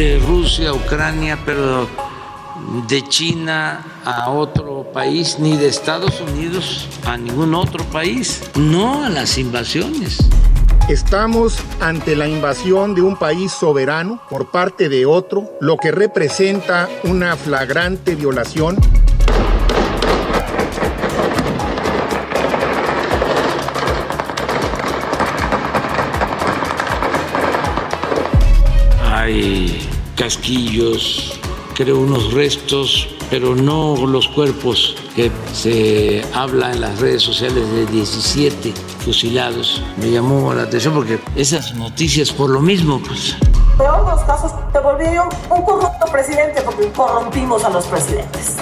De Rusia a Ucrania, pero de China a otro país, ni de Estados Unidos a ningún otro país, no a las invasiones. Estamos ante la invasión de un país soberano por parte de otro, lo que representa una flagrante violación Hay casquillos, creo unos restos, pero no los cuerpos que se habla en las redes sociales de 17 fusilados. Me llamó la atención porque esas noticias por lo mismo, pues peor de los casos, te volvieron un corrupto presidente porque corrompimos a los presidentes.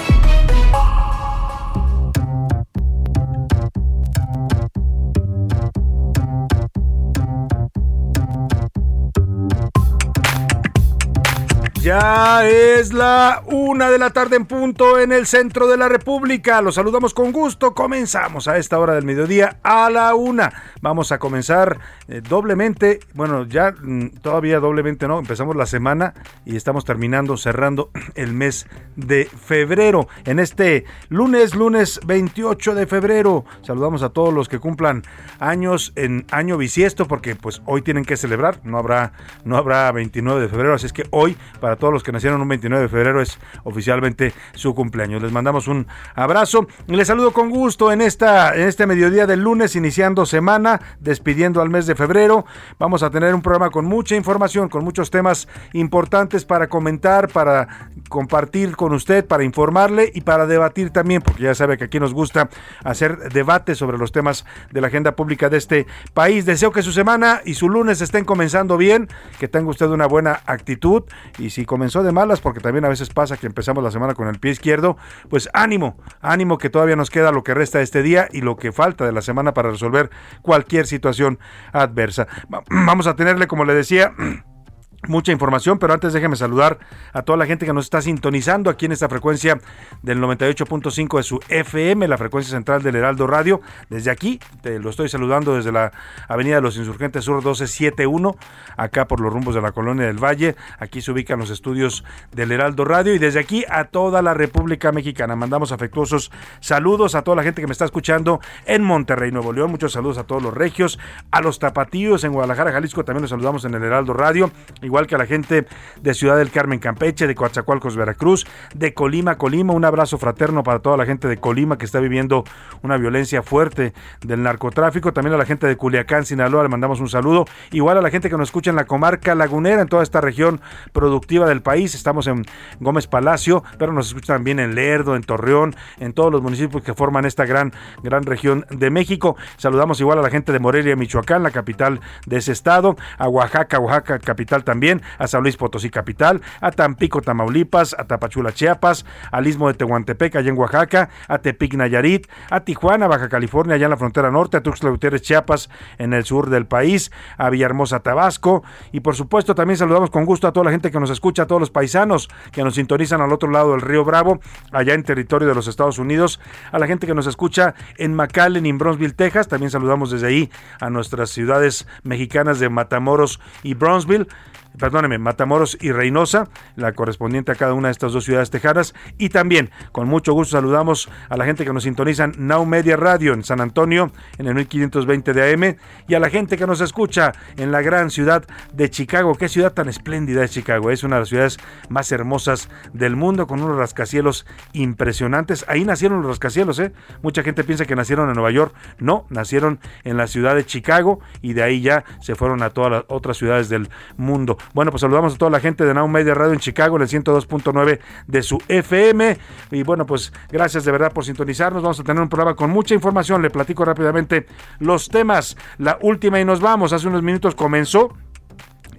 Ya es la una de la tarde en punto en el centro de la República. Los saludamos con gusto. Comenzamos a esta hora del mediodía a la una. Vamos a comenzar eh, doblemente. Bueno, ya mm, todavía doblemente no. Empezamos la semana y estamos terminando, cerrando el mes de febrero. En este lunes, lunes 28 de febrero. Saludamos a todos los que cumplan años en año bisiesto porque pues hoy tienen que celebrar. No habrá, no habrá 29 de febrero. Así es que hoy para todos los que nacieron un 29 de febrero es oficialmente su cumpleaños. Les mandamos un abrazo y les saludo con gusto en esta en este mediodía del lunes iniciando semana, despidiendo al mes de febrero. Vamos a tener un programa con mucha información, con muchos temas importantes para comentar, para compartir con usted, para informarle y para debatir también, porque ya sabe que aquí nos gusta hacer debate sobre los temas de la agenda pública de este país. Deseo que su semana y su lunes estén comenzando bien, que tenga usted una buena actitud y si comenzó de malas, porque también a veces pasa que empezamos la semana con el pie izquierdo, pues ánimo, ánimo que todavía nos queda lo que resta de este día y lo que falta de la semana para resolver cualquier situación adversa. Va- Vamos a tenerle, como le decía, mucha información, pero antes déjeme saludar a toda la gente que nos está sintonizando aquí en esta frecuencia del 98.5 de su FM, la frecuencia central del Heraldo Radio. Desde aquí, te lo estoy saludando desde la Avenida de los Insurgentes Sur 1271, acá por los rumbos de la Colonia del Valle. Aquí se ubican los estudios del Heraldo Radio y desde aquí a toda la República Mexicana. Mandamos afectuosos saludos a toda la gente que me está escuchando en Monterrey, Nuevo León. Muchos saludos a todos los regios, a los tapatíos en Guadalajara, Jalisco. También los saludamos en el Heraldo Radio igual que a la gente de Ciudad del Carmen, Campeche, de Coatzacoalcos, Veracruz, de Colima, Colima. Un abrazo fraterno para toda la gente de Colima que está viviendo una violencia fuerte del narcotráfico. También a la gente de Culiacán, Sinaloa, le mandamos un saludo. Igual a la gente que nos escucha en la comarca lagunera, en toda esta región productiva del país. Estamos en Gómez Palacio, pero nos escuchan también en Lerdo, en Torreón, en todos los municipios que forman esta gran, gran región de México. Saludamos igual a la gente de Morelia, Michoacán, la capital de ese estado, a Oaxaca, Oaxaca, capital también también a San Luis Potosí Capital, a Tampico, Tamaulipas, a Tapachula, Chiapas, al Istmo de Tehuantepec, allá en Oaxaca, a Tepic, Nayarit, a Tijuana, Baja California, allá en la frontera norte, a Tuxtla Gutiérrez, Chiapas, en el sur del país, a Villahermosa, Tabasco, y por supuesto también saludamos con gusto a toda la gente que nos escucha, a todos los paisanos que nos sintonizan al otro lado del río Bravo, allá en territorio de los Estados Unidos, a la gente que nos escucha en McAllen, en Bronzeville, Texas, también saludamos desde ahí a nuestras ciudades mexicanas de Matamoros y Bronzeville perdóneme, Matamoros y Reynosa, la correspondiente a cada una de estas dos ciudades tejanas. Y también, con mucho gusto, saludamos a la gente que nos sintoniza en Now Media Radio en San Antonio, en el 1520 de AM, y a la gente que nos escucha en la gran ciudad de Chicago. Qué ciudad tan espléndida es Chicago. Es una de las ciudades más hermosas del mundo, con unos rascacielos impresionantes. Ahí nacieron los rascacielos, ¿eh? Mucha gente piensa que nacieron en Nueva York. No, nacieron en la ciudad de Chicago y de ahí ya se fueron a todas las otras ciudades del mundo. Bueno, pues saludamos a toda la gente de Now Media Radio en Chicago, en el 102.9 de su FM. Y bueno, pues gracias de verdad por sintonizarnos. Vamos a tener un programa con mucha información. Le platico rápidamente los temas. La última y nos vamos. Hace unos minutos comenzó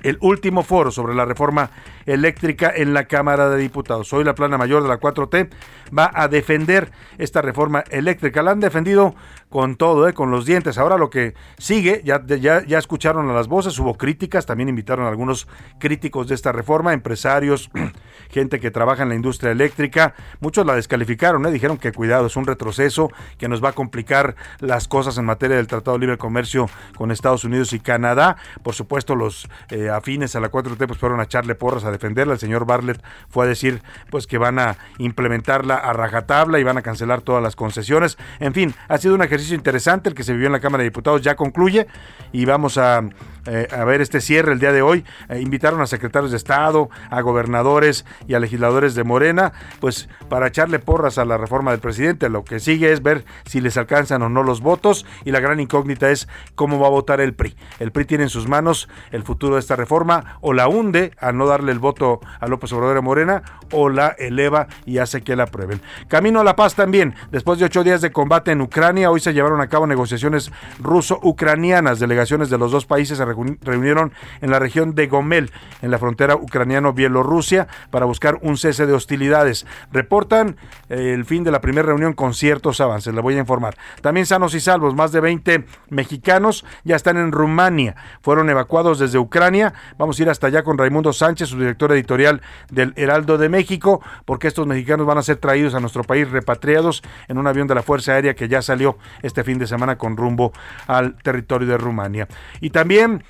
el último foro sobre la reforma eléctrica en la Cámara de Diputados. Hoy la plana mayor de la 4T va a defender esta reforma eléctrica. La han defendido con todo, ¿eh? con los dientes. Ahora lo que sigue, ya, ya, ya escucharon a las voces, hubo críticas, también invitaron a algunos críticos de esta reforma, empresarios, gente que trabaja en la industria eléctrica. Muchos la descalificaron, ¿eh? dijeron que cuidado, es un retroceso, que nos va a complicar las cosas en materia del Tratado de Libre Comercio con Estados Unidos y Canadá. Por supuesto, los eh, afines a la 4T pues fueron a echarle porras a defenderla. El señor Bartlett fue a decir pues que van a implementarla a rajatabla y van a cancelar todas las concesiones. En fin, ha sido un ejercicio interesante el que se vivió en la Cámara de Diputados, ya concluye y vamos a, eh, a ver este cierre el día de hoy. Eh, invitaron a secretarios de Estado, a gobernadores y a legisladores de Morena, pues para echarle porras a la reforma del presidente. Lo que sigue es ver si les alcanzan o no los votos y la gran incógnita es cómo va a votar el PRI. El PRI tiene en sus manos el futuro de esta reforma o la hunde al no darle el voto a López Obrador de Morena o la eleva y hace que la aprueben. Camino a la paz también. Después de ocho días de combate en Ucrania, hoy se llevaron a cabo negociaciones ruso-ucranianas. Delegaciones de los dos países se reunieron en la región de Gomel, en la frontera ucraniano-bielorrusia, para buscar un cese de hostilidades. Reportan eh, el fin de la primera reunión con ciertos avances, le voy a informar. También sanos y salvos, más de 20 mexicanos ya están en Rumania, fueron evacuados desde Ucrania. Vamos a ir hasta allá con Raimundo Sánchez, su director editorial del Heraldo de México, porque estos mexicanos van a ser traídos a nuestro país repatriados en un avión de la Fuerza Aérea que ya salió este fin de semana con rumbo al territorio de Rumania. Y también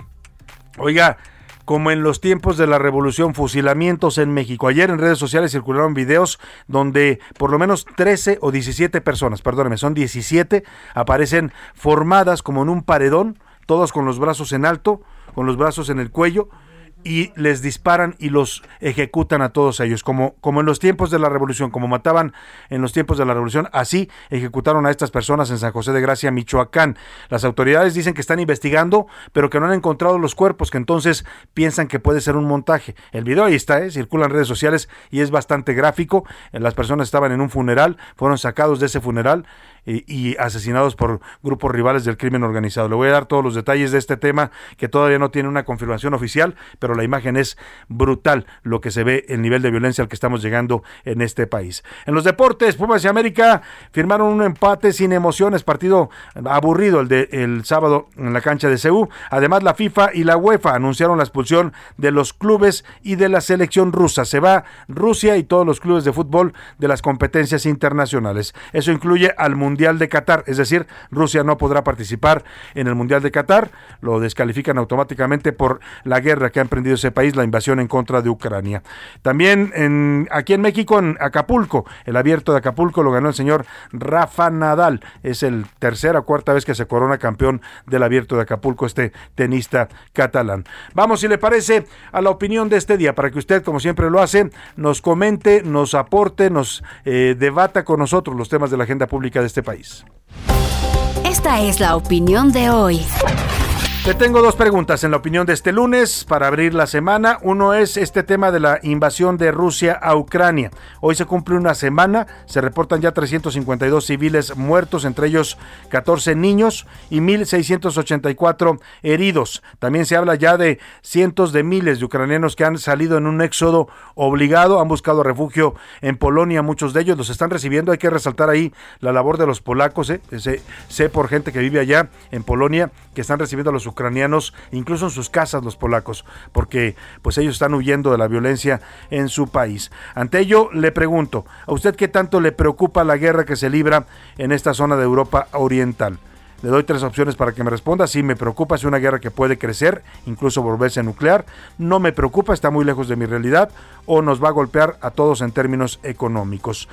Oiga, como en los tiempos de la revolución, fusilamientos en México. Ayer en redes sociales circularon videos donde por lo menos 13 o 17 personas, perdóneme, son 17, aparecen formadas como en un paredón, todos con los brazos en alto, con los brazos en el cuello, y les disparan y los ejecutan a todos ellos, como, como en los tiempos de la revolución, como mataban en los tiempos de la revolución, así ejecutaron a estas personas en San José de Gracia, Michoacán. Las autoridades dicen que están investigando, pero que no han encontrado los cuerpos, que entonces piensan que puede ser un montaje. El video ahí está, ¿eh? circula en redes sociales y es bastante gráfico. Las personas estaban en un funeral, fueron sacados de ese funeral y, asesinados por grupos rivales del crimen organizado. Le voy a dar todos los detalles de este tema que todavía no tiene una confirmación oficial, pero la imagen es brutal lo que se ve, el nivel de violencia al que estamos llegando en este país. En los deportes, Pumas y América firmaron un empate sin emociones, partido aburrido el de el sábado en la cancha de CEU. Además, la FIFA y la UEFA anunciaron la expulsión de los clubes y de la selección rusa. Se va Rusia y todos los clubes de fútbol de las competencias internacionales. Eso incluye al Mundial Mundial de Qatar, es decir, Rusia no podrá participar en el Mundial de Qatar, lo descalifican automáticamente por la guerra que ha emprendido ese país, la invasión en contra de Ucrania. También en, aquí en México, en Acapulco, el abierto de Acapulco lo ganó el señor Rafa Nadal, es el tercera o cuarta vez que se corona campeón del abierto de Acapulco, este tenista catalán. Vamos, si le parece, a la opinión de este día, para que usted, como siempre lo hace, nos comente, nos aporte, nos eh, debata con nosotros los temas de la agenda pública de este país. Esta es la opinión de hoy. Le tengo dos preguntas en la opinión de este lunes para abrir la semana. Uno es este tema de la invasión de Rusia a Ucrania. Hoy se cumple una semana, se reportan ya 352 civiles muertos, entre ellos 14 niños y 1.684 heridos. También se habla ya de cientos de miles de ucranianos que han salido en un éxodo obligado, han buscado refugio en Polonia, muchos de ellos los están recibiendo. Hay que resaltar ahí la labor de los polacos, ¿eh? sé, sé por gente que vive allá en Polonia que están recibiendo a los ucranianos, incluso en sus casas los polacos, porque pues ellos están huyendo de la violencia en su país. Ante ello le pregunto, ¿a usted qué tanto le preocupa la guerra que se libra en esta zona de Europa Oriental? Le doy tres opciones para que me responda. Sí, me preocupa, es una guerra que puede crecer, incluso volverse nuclear. No me preocupa, está muy lejos de mi realidad. O nos va a golpear a todos en términos económicos.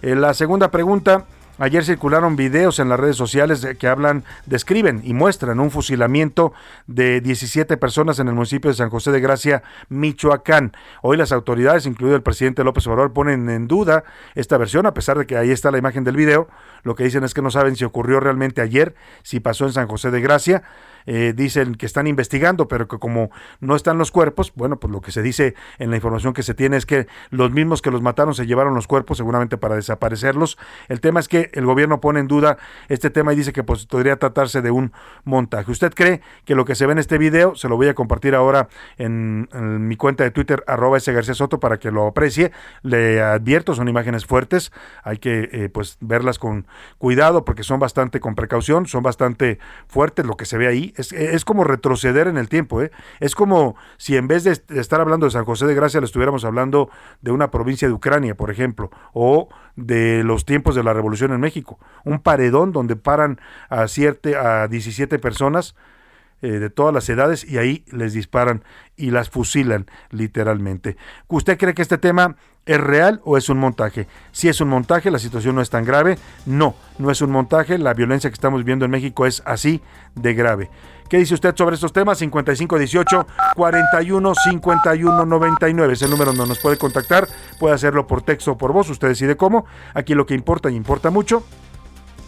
Eh, la segunda pregunta, Ayer circularon videos en las redes sociales que hablan, describen y muestran un fusilamiento de 17 personas en el municipio de San José de Gracia, Michoacán. Hoy las autoridades, incluido el presidente López Obrador, ponen en duda esta versión, a pesar de que ahí está la imagen del video. Lo que dicen es que no saben si ocurrió realmente ayer, si pasó en San José de Gracia. Eh, dicen que están investigando, pero que como no están los cuerpos, bueno, pues lo que se dice en la información que se tiene es que los mismos que los mataron se llevaron los cuerpos seguramente para desaparecerlos. El tema es que el gobierno pone en duda este tema y dice que pues, podría tratarse de un montaje. ¿Usted cree que lo que se ve en este video, se lo voy a compartir ahora en, mi cuenta de Twitter, arroba ese García Soto, para que lo aprecie? Le advierto, son imágenes fuertes, hay que eh, pues verlas con cuidado porque son bastante con precaución, son bastante fuertes lo que se ve ahí es, como retroceder en el tiempo. ¿eh? Es como si en vez de estar hablando de San José de Gracia, le estuviéramos hablando de una provincia de Ucrania, por ejemplo, o de los tiempos de la Revolución en México. Un paredón donde paran a, siete, a 17 personas eh, de todas las edades y ahí les disparan y las fusilan literalmente. ¿Usted cree que este tema es real o es un montaje? Si es un montaje, la situación no es tan grave. No, no es un montaje. La violencia que estamos viendo en México es así de grave. ¿Qué dice usted sobre estos temas? 5518 41 51 99 es el número donde nos puede contactar. Puede hacerlo por texto o por voz, usted decide cómo. Aquí lo que importa y importa mucho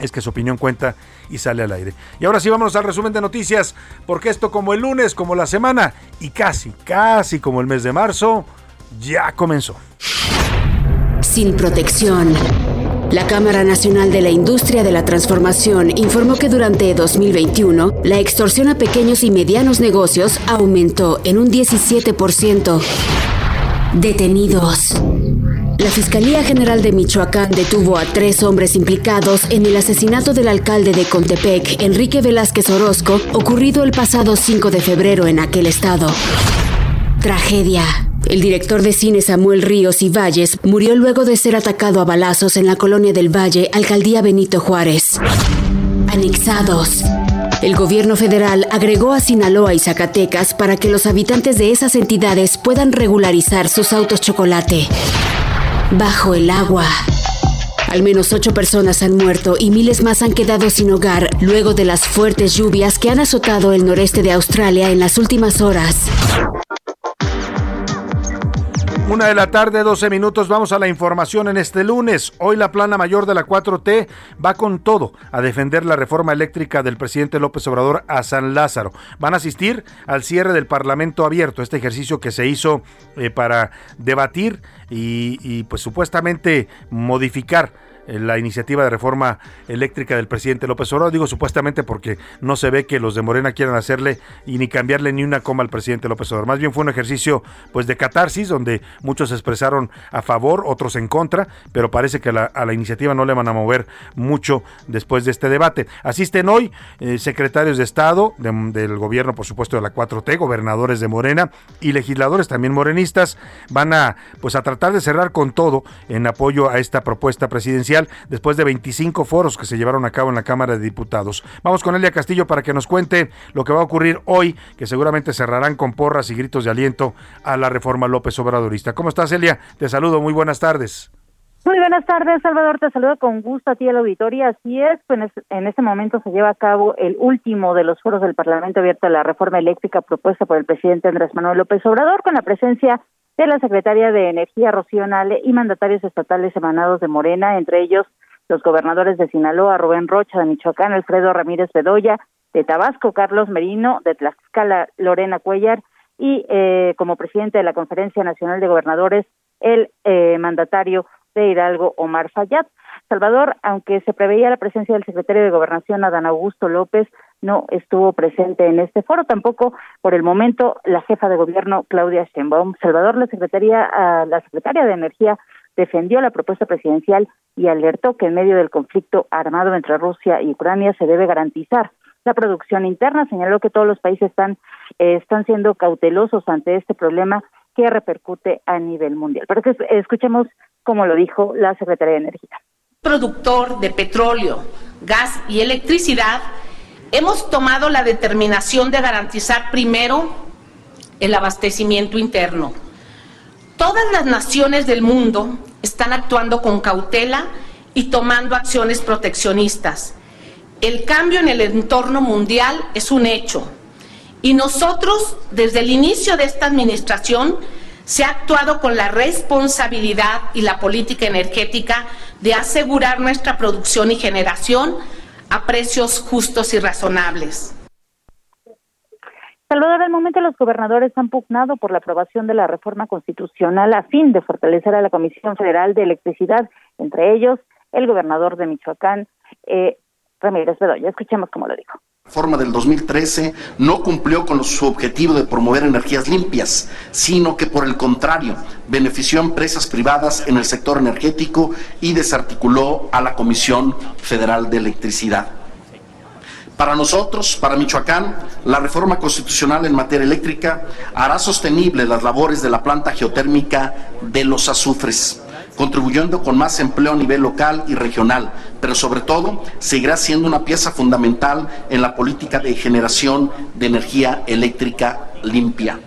es que su opinión cuenta y sale al aire. Y ahora sí vamos al resumen de noticias, porque esto como el lunes, como la semana y casi, casi como el mes de marzo, ya comenzó. Sin protección. La Cámara Nacional de la Industria de la Transformación informó que durante 2021 la extorsión a pequeños y medianos negocios aumentó en un 17%. Detenidos. La Fiscalía General de Michoacán detuvo a tres hombres implicados en el asesinato del alcalde de Contepec, Enrique Velázquez Orozco, ocurrido el pasado 5 de febrero en aquel estado. Tragedia. El director de cine Samuel Ríos y Valles murió luego de ser atacado a balazos en la colonia del Valle, alcaldía Benito Juárez. Anexados. El gobierno federal agregó a Sinaloa y Zacatecas para que los habitantes de esas entidades puedan regularizar sus autos chocolate bajo el agua. Al menos ocho personas han muerto y miles más han quedado sin hogar luego de las fuertes lluvias que han azotado el noreste de Australia en las últimas horas. Una de la tarde, 12 minutos, vamos a la información en este lunes. Hoy la plana mayor de la 4T va con todo a defender la reforma eléctrica del presidente López Obrador a San Lázaro. Van a asistir al cierre del Parlamento abierto, este ejercicio que se hizo eh, para debatir y, y pues supuestamente modificar la iniciativa de reforma eléctrica del presidente López Obrador. Digo supuestamente porque no se ve que los de Morena quieran hacerle y ni cambiarle ni una coma al presidente López Obrador. Más bien fue un ejercicio pues de catarsis donde muchos se expresaron a favor, otros en contra, pero parece que a la iniciativa no le van a mover mucho después de este debate. Asisten hoy eh, secretarios de Estado del gobierno, por supuesto, de la 4T, gobernadores de Morena y legisladores también morenistas. Van a pues a tratar de cerrar con todo en apoyo a esta propuesta presidencial después de 25 foros que se llevaron a cabo en la Cámara de Diputados. Vamos con Elia Castillo para que nos cuente lo que va a ocurrir hoy, que seguramente cerrarán con porras y gritos de aliento a la reforma López Obradorista. ¿Cómo estás, Elia? Te saludo, muy buenas tardes. Muy buenas tardes, Salvador. Te saludo con gusto a ti, el auditorio. Así es, pues en este momento se lleva a cabo el último de los foros del Parlamento abierto a la reforma eléctrica propuesta por el presidente Andrés Manuel López Obrador, con la presencia de la secretaria de Energía, Rocío Nale, y mandatarios estatales emanados de Morena, entre ellos los gobernadores de Sinaloa, Rubén Rocha de Michoacán, Alfredo Ramírez Bedoya, de Tabasco, Carlos Merino, de Tlaxcala, Lorena Cuellar, y eh, como presidente de la Conferencia Nacional de Gobernadores, el eh, mandatario de Hidalgo, Omar Fayad. Salvador, aunque se preveía la presencia del secretario de Gobernación, Adán Augusto López, no estuvo presente en este foro, tampoco por el momento la jefa de gobierno, Claudia Sheinbaum. Salvador, la secretaria, ah, la secretaria de Energía defendió la propuesta presidencial y alertó que en medio del conflicto armado entre Rusia y Ucrania se debe garantizar la producción interna. Señaló que todos los países están, eh, están siendo cautelosos ante este problema que repercute a nivel mundial. Pero que escuchemos cómo lo dijo la Secretaría de Energía. Productor de petróleo, gas y electricidad, hemos tomado la determinación de garantizar primero el abastecimiento interno. Todas las naciones del mundo están actuando con cautela y tomando acciones proteccionistas. El cambio en el entorno mundial es un hecho y nosotros, desde el inicio de esta administración, se ha actuado con la responsabilidad y la política energética de asegurar nuestra producción y generación a precios justos y razonables. Salvador, al momento los gobernadores han pugnado por la aprobación de la reforma constitucional a fin de fortalecer a la Comisión Federal de Electricidad, entre ellos el gobernador de Michoacán, eh, Ramírez Bedoya. Escuchemos cómo lo dijo reforma del 2013 no cumplió con su objetivo de promover energías limpias, sino que por el contrario benefició a empresas privadas en el sector energético y desarticuló a la Comisión Federal de Electricidad. Para nosotros, para Michoacán, la reforma constitucional en materia eléctrica hará sostenible las labores de la planta geotérmica de los azufres contribuyendo con más empleo a nivel local y regional, pero sobre todo seguirá siendo una pieza fundamental en la política de generación de energía eléctrica limpia.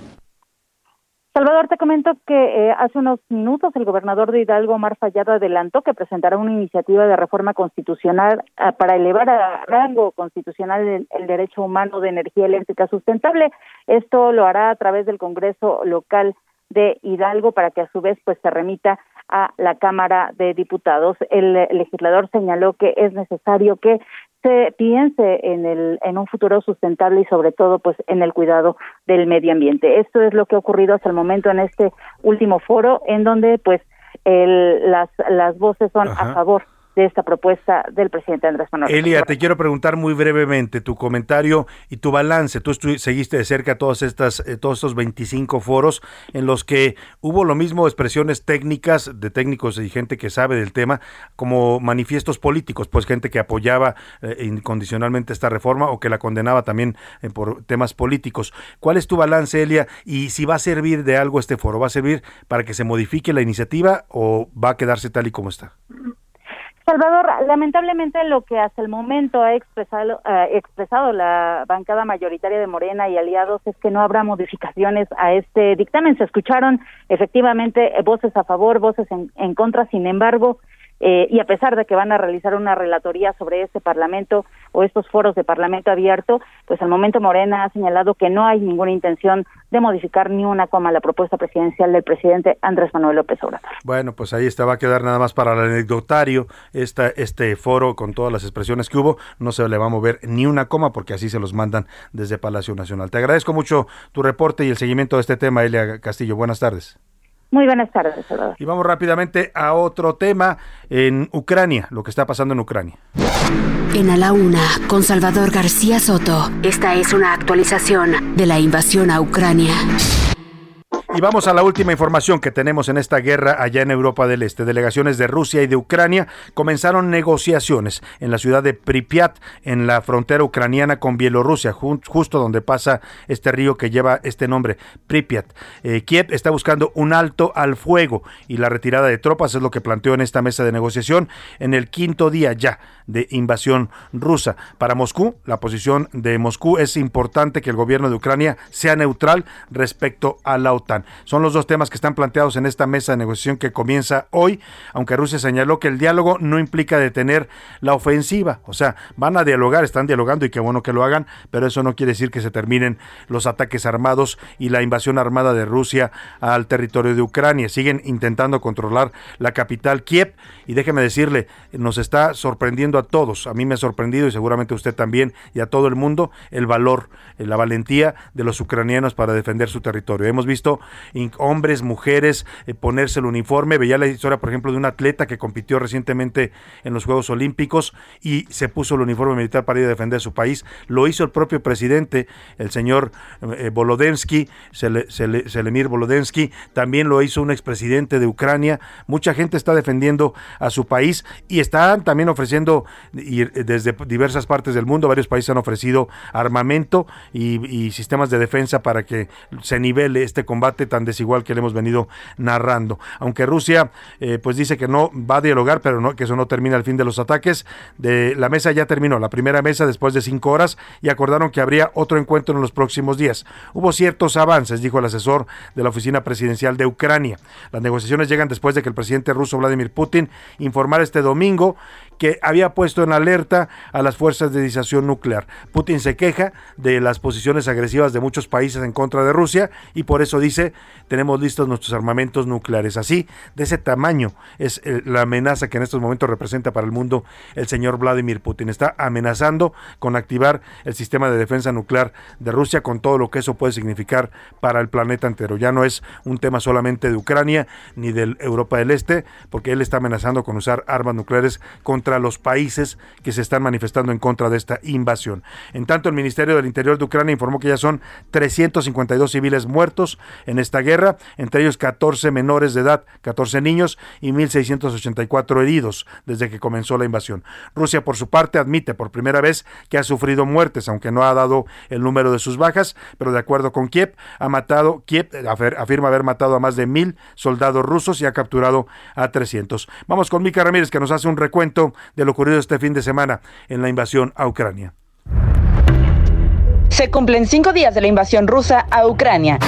Salvador, te comento que eh, hace unos minutos el gobernador de Hidalgo, Omar Fallado, adelantó que presentará una iniciativa de reforma constitucional ah, para elevar a rango constitucional el, el, derecho humano de energía eléctrica sustentable. Esto lo hará a través del Congreso local de Hidalgo para que a su vez pues se remita a la Cámara de Diputados. El legislador señaló que es necesario que se piense en el en un futuro sustentable y sobre todo pues en el cuidado del medio ambiente. Esto es lo que ha ocurrido hasta el momento en este último foro en donde pues el, las las voces son a favor de esta propuesta del presidente Andrés Manuel. Elia, te quiero preguntar muy brevemente tu comentario y tu balance. Tú seguiste de cerca todas estas, eh, todos estos 25 foros en los que hubo lo mismo expresiones técnicas de técnicos y gente que sabe del tema, como manifiestos políticos, pues gente que apoyaba eh, incondicionalmente esta reforma o que la condenaba también eh, por temas políticos. ¿Cuál es tu balance, Elia? Y si va a servir de algo este foro, ¿va a servir para que se modifique la iniciativa o va a quedarse tal y como está? Salvador, lamentablemente lo que hasta el momento ha expresado, expresado la bancada mayoritaria de Morena y aliados es que no habrá modificaciones a este dictamen. Se escucharon efectivamente voces a favor, voces en, en contra, sin embargo, eh, y a pesar de que van a realizar una relatoría sobre este Parlamento o estos foros de Parlamento abierto, pues al momento Morena ha señalado que no hay ninguna intención de modificar ni una coma la propuesta presidencial del presidente Andrés Manuel López Obrador. Bueno, pues ahí está, va a quedar nada más para el anecdotario esta, este foro con todas las expresiones que hubo, no se le va a mover ni una coma porque así se los mandan desde Palacio Nacional. Te agradezco mucho tu reporte y el seguimiento de este tema, Elia Castillo. Buenas tardes. Muy buenas tardes, Salvador. Y vamos rápidamente a otro tema en Ucrania, lo que está pasando en Ucrania. En A la Una, con Salvador García Soto, esta es una actualización de la invasión a Ucrania. Y vamos a la última información que tenemos en esta guerra allá en Europa del Este. Delegaciones de Rusia y de Ucrania comenzaron negociaciones en la ciudad de Pripyat, en la frontera ucraniana con Bielorrusia, justo donde pasa este río que lleva este nombre, Pripyat. Eh, Kiev está buscando un alto al fuego y la retirada de tropas es lo que planteó en esta mesa de negociación en el quinto día ya de invasión rusa. Para Moscú, la posición de Moscú es importante que el gobierno de Ucrania sea neutral respecto a la OTAN. Son los dos temas que están planteados en esta mesa de negociación que comienza hoy, aunque Rusia señaló que el diálogo no implica detener la ofensiva. O sea, van a dialogar, están dialogando y qué bueno que lo hagan, pero eso no quiere decir que se terminen los ataques armados y la invasión armada de Rusia al territorio de Ucrania. Siguen intentando controlar la capital Kiev y déjeme decirle, nos está sorprendiendo a todos, a mí me ha sorprendido y seguramente usted también y a todo el mundo el valor, la valentía de los ucranianos para defender su territorio. Hemos visto hombres, mujeres eh, ponerse el uniforme, veía la historia por ejemplo de un atleta que compitió recientemente en los Juegos Olímpicos y se puso el uniforme militar para ir a defender su país, lo hizo el propio presidente, el señor eh, Volodensky, Selemir Volodensky, también lo hizo un expresidente de Ucrania, mucha gente está defendiendo a su país y están también ofreciendo y desde diversas partes del mundo, varios países han ofrecido armamento y, sistemas de defensa para que se nivele este combate tan desigual que le hemos venido narrando. Aunque Rusia eh, pues dice que no va a dialogar, pero no, que eso no termina el fin de los ataques, de, la mesa ya terminó, la primera mesa después de cinco horas y acordaron que habría otro encuentro en los próximos días. Hubo ciertos avances, dijo el asesor de la oficina presidencial de Ucrania. Las negociaciones llegan después de que el presidente ruso Vladimir Putin informara este domingo que había puesto en alerta a las fuerzas de disuasión nuclear. Putin se queja de las posiciones agresivas de muchos países en contra de Rusia y por eso dice, tenemos listos nuestros armamentos nucleares. Así, de ese tamaño es eh, la amenaza que en estos momentos representa para el mundo el señor Vladimir Putin. Está amenazando con activar el sistema de defensa nuclear de Rusia con todo lo que eso puede significar para el planeta entero. Ya no es un tema solamente de Ucrania ni de Europa del Este, porque él está amenazando con usar armas nucleares contra los países que se están manifestando en contra de esta invasión. En tanto, el Ministerio del Interior de Ucrania informó que ya son 352 civiles muertos en esta guerra, entre ellos 14 menores de edad, 14 niños y 1.684 heridos desde que comenzó la invasión. Rusia, por su parte, admite por primera vez que ha sufrido muertes, aunque no ha dado el número de sus bajas, pero de acuerdo con Kiev, ha matado, Kiev afirma haber matado a más de mil soldados rusos y ha capturado a 300. Vamos con Mica Ramírez, que nos hace un recuento de lo ocurrido este fin de semana en la invasión a Ucrania. Se cumplen cinco días de la invasión rusa a Ucrania.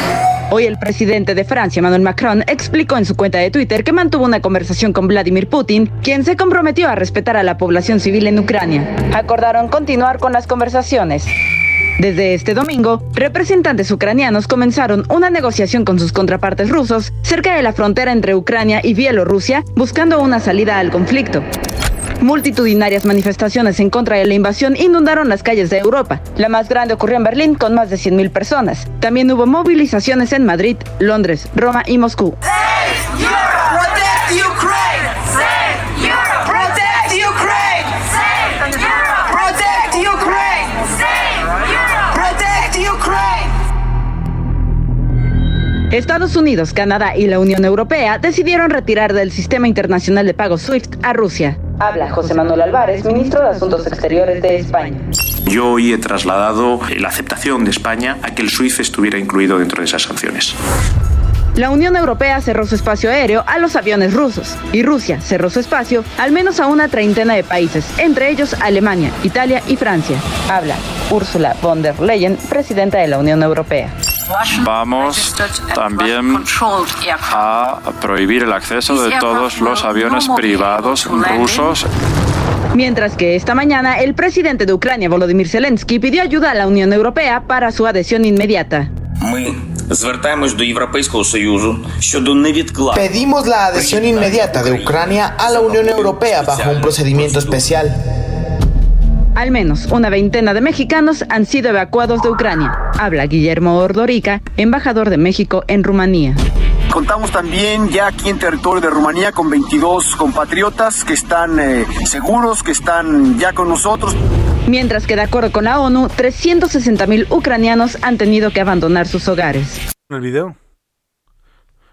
Hoy el presidente de Francia, Emmanuel Macron, explicó en su cuenta de Twitter que mantuvo una conversación con Vladimir Putin, quien se comprometió a respetar a la población civil en Ucrania. Acordaron continuar con las conversaciones. Desde este domingo, representantes ucranianos comenzaron una negociación con sus contrapartes rusos cerca de la frontera entre Ucrania y Bielorrusia, buscando una salida al conflicto. Multitudinarias manifestaciones en contra de la invasión inundaron las calles de Europa. La más grande ocurrió en Berlín con más de 100.000 personas. También hubo movilizaciones en Madrid, Londres, Roma y Moscú. Estados Unidos, Canadá y la Unión Europea decidieron retirar del sistema internacional de pagos SWIFT a Rusia. Habla José Manuel Álvarez, ministro de Asuntos Exteriores de España. Yo hoy he trasladado la aceptación de España a que el SWIFT estuviera incluido dentro de esas sanciones. La Unión Europea cerró su espacio aéreo a los aviones rusos y Rusia cerró su espacio al menos a una treintena de países, entre ellos Alemania, Italia y Francia. Habla Ursula von der Leyen, presidenta de la Unión Europea. Vamos también a prohibir el acceso de todos los aviones privados rusos. Mientras que esta mañana el presidente de Ucrania, Volodymyr Zelensky, pidió ayuda a la Unión Europea para su adhesión inmediata. Pedimos la adhesión inmediata de Ucrania a la Unión Europea bajo un procedimiento especial. Al menos una veintena de mexicanos han sido evacuados de Ucrania. Habla Guillermo Ordorica, embajador de México en Rumanía. Contamos también ya aquí en territorio de Rumanía con 22 compatriotas que están eh, seguros, que están ya con nosotros. Mientras que de acuerdo con la ONU, 360 mil ucranianos han tenido que abandonar sus hogares. ¿El video?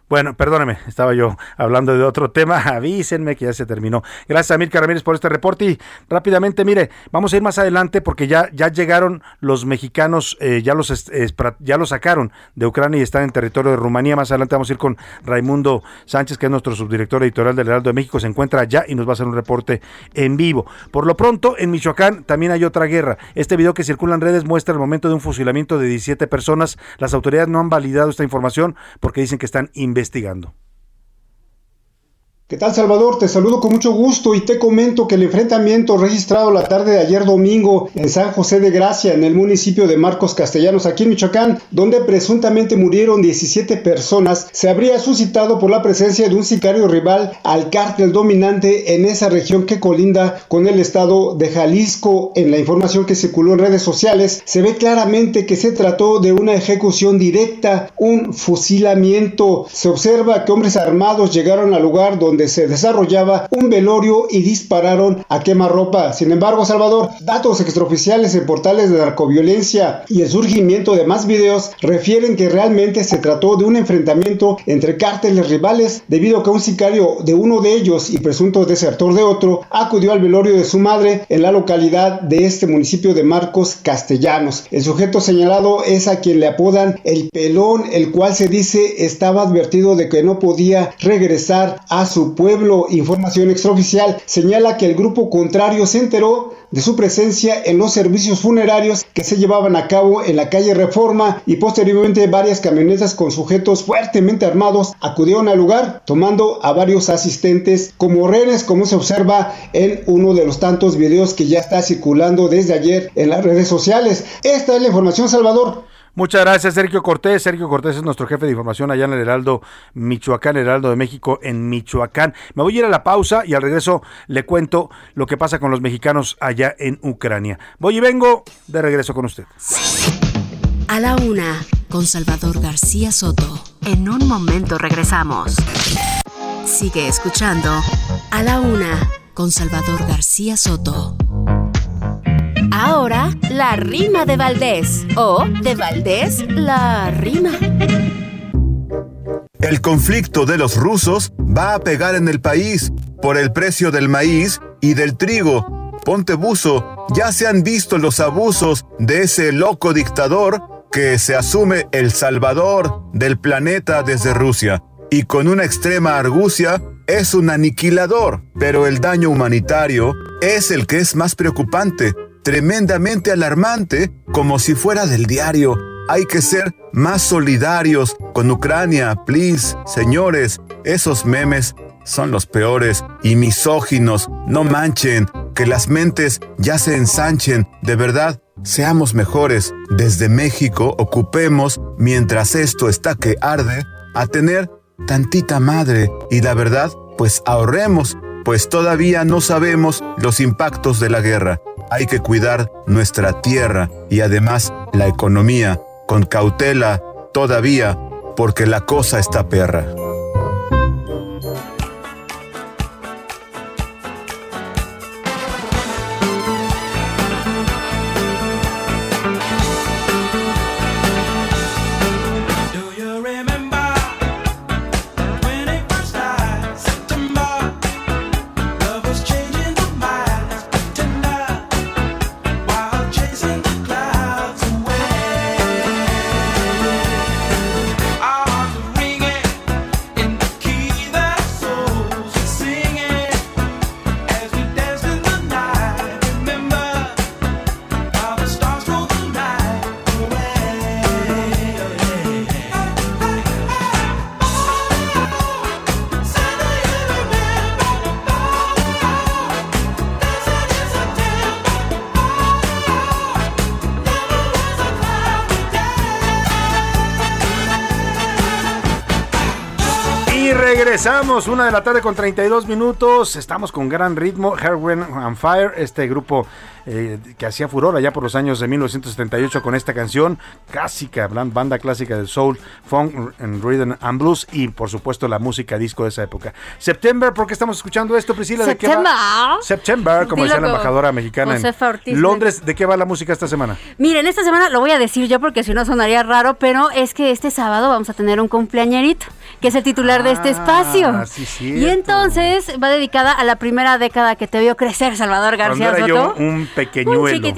Bueno, perdóneme, estaba yo hablando de otro tema. Avísenme que ya se terminó. Gracias a Mirka Ramírez por este reporte. Y rápidamente, mire, vamos a ir más adelante porque ya, ya llegaron los mexicanos, eh, ya, los, ya los sacaron de Ucrania y están en territorio de Rumanía. Más adelante vamos a ir con Raimundo Sánchez, que es nuestro subdirector editorial del Heraldo de México. Se encuentra allá y nos va a hacer un reporte en vivo. Por lo pronto, en Michoacán también hay otra guerra. Este video que circula en redes muestra el momento de un fusilamiento de 17 personas. Las autoridades no han validado esta información porque dicen que están investigando investigando. ¿Qué tal Salvador? Te saludo con mucho gusto y te comento que el enfrentamiento registrado la tarde de ayer domingo en San José de Gracia, en el municipio de Marcos Castellanos, aquí en Michoacán, donde presuntamente murieron 17 personas, se habría suscitado por la presencia de un sicario rival al cártel dominante en esa región que colinda con el estado de Jalisco. En la información que circuló en redes sociales, se ve claramente que se trató de una ejecución directa, un fusilamiento. Se observa que hombres armados llegaron al lugar donde donde se desarrollaba un velorio y dispararon a quemarropa. Sin embargo, Salvador, datos extraoficiales en portales de narcoviolencia y el surgimiento de más videos refieren que realmente se trató de un enfrentamiento entre cárteles rivales debido a que un sicario de uno de ellos y presunto desertor de otro acudió al velorio de su madre en la localidad de este municipio de Marcos Castellanos. El sujeto señalado es a quien le apodan el pelón, el cual se dice estaba advertido de que no podía regresar a pueblo. Información extraoficial señala que el grupo contrario se enteró de su presencia en los servicios funerarios que se llevaban a cabo en la calle Reforma y posteriormente varias camionetas con sujetos fuertemente armados acudieron al lugar tomando a varios asistentes como rehenes como se observa en uno de los tantos videos que ya está circulando desde ayer en las redes sociales. Esta es la información Salvador. Muchas gracias, Sergio Cortés. Sergio Cortés es nuestro jefe de información allá en el Heraldo Michoacán, Heraldo de México en Michoacán. Me voy a ir a la pausa y al regreso le cuento lo que pasa con los mexicanos allá en Ucrania. Voy y vengo de regreso con usted. A la una, con Salvador García Soto. En un momento regresamos. Sigue escuchando A la una, con Salvador García Soto. Ahora, la rima de Valdés. O, de Valdés, la rima. El conflicto de los rusos va a pegar en el país por el precio del maíz y del trigo. Ponte buzo, ya se han visto los abusos de ese loco dictador que se asume el salvador del planeta desde Rusia y con una extrema argucia es un aniquilador, pero el daño humanitario es el que es más preocupante tremendamente alarmante, como si fuera del diario. Hay que ser más solidarios con Ucrania, please, señores. Esos memes son los peores y misóginos. No manchen, que las mentes ya se ensanchen. De verdad, seamos mejores. Desde México ocupemos, mientras esto está que arde, a tener tantita madre. Y la verdad, pues ahorremos, pues todavía no sabemos los impactos de la guerra. Hay que cuidar nuestra tierra y además la economía con cautela todavía porque la cosa está perra. Una de la tarde con 32 minutos. Estamos con gran ritmo. Herwin and Fire, este grupo eh, que hacía furor allá por los años de 1978 con esta canción clásica, banda clásica del soul, funk and rhythm and blues y por supuesto la música disco de esa época. September, ¿por qué estamos escuchando esto, Priscila? ¿De qué va? September, como decía la embajadora mexicana en Londres. ¿De qué va la música esta semana? Miren, esta semana lo voy a decir yo porque si no sonaría raro, pero es que este sábado vamos a tener un cumpleañerito, que es el titular de este espacio. Ah, y entonces va dedicada a la primera década que te vio crecer, Salvador García Soto. Yo un pequeñuelo.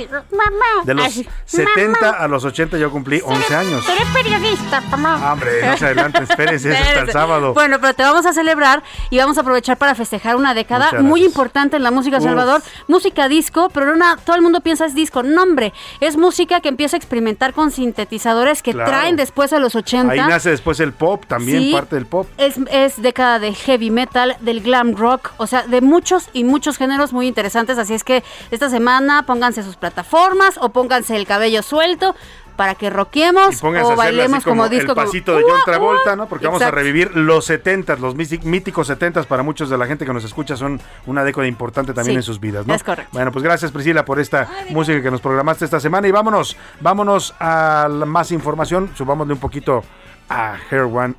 De los 70 a los 80 yo cumplí 11 años. Tú eres periodista, mamá. Hombre, no se adelante, espérense, es hasta el sábado. Bueno, pero te vamos a celebrar y vamos a aprovechar para festejar una década muy importante en la música Salvador. Música disco, pero no, todo el mundo piensa es disco. No, hombre, es música que empieza a experimentar con sintetizadores que traen después a los 80. Ahí nace después el pop, también parte del pop. Es, es década de heavy metal, del glam rock, o sea, de muchos y muchos géneros muy interesantes. Así es que esta semana pónganse sus plataformas o pónganse el cabello suelto para que roquemos o bailemos como, como, disco. El pasito de John Travolta, ¿no? Porque vamos a revivir los 70, los míticos 70 para muchos de la gente que nos escucha son una década importante también en sus vidas, ¿no? Es correcto. Bueno, pues gracias Priscila por esta música que nos programaste esta semana y vámonos, vámonos a más información, subámosle un poquito a Hair, One,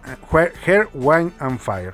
Hair Wine and Fire.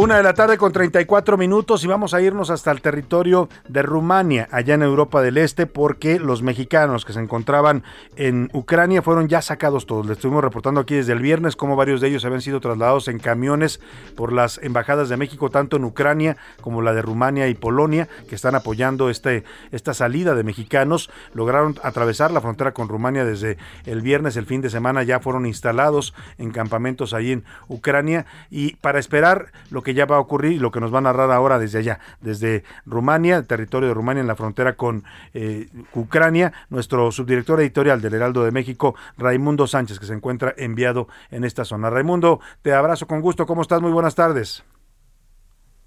Una de la tarde con 34 minutos y vamos a irnos hasta el territorio de Rumania, allá en Europa del Este, porque los mexicanos que se encontraban en Ucrania fueron ya sacados todos. Les estuvimos reportando aquí desde el viernes cómo varios de ellos habían sido trasladados en camiones por las embajadas de México, tanto en Ucrania como la de Rumania y Polonia, que están apoyando este, esta salida de mexicanos. Lograron atravesar la frontera con Rumania desde el viernes, el fin de semana ya fueron instalados en campamentos ahí en Ucrania y para esperar lo que ya va a ocurrir y lo que nos va a narrar ahora desde allá, desde Rumania, el territorio de Rumania en la frontera con eh, Ucrania, nuestro subdirector editorial del Heraldo de México, Raimundo Sánchez, que se encuentra enviado en esta zona. Raimundo, te abrazo con gusto, ¿cómo estás? Muy buenas tardes.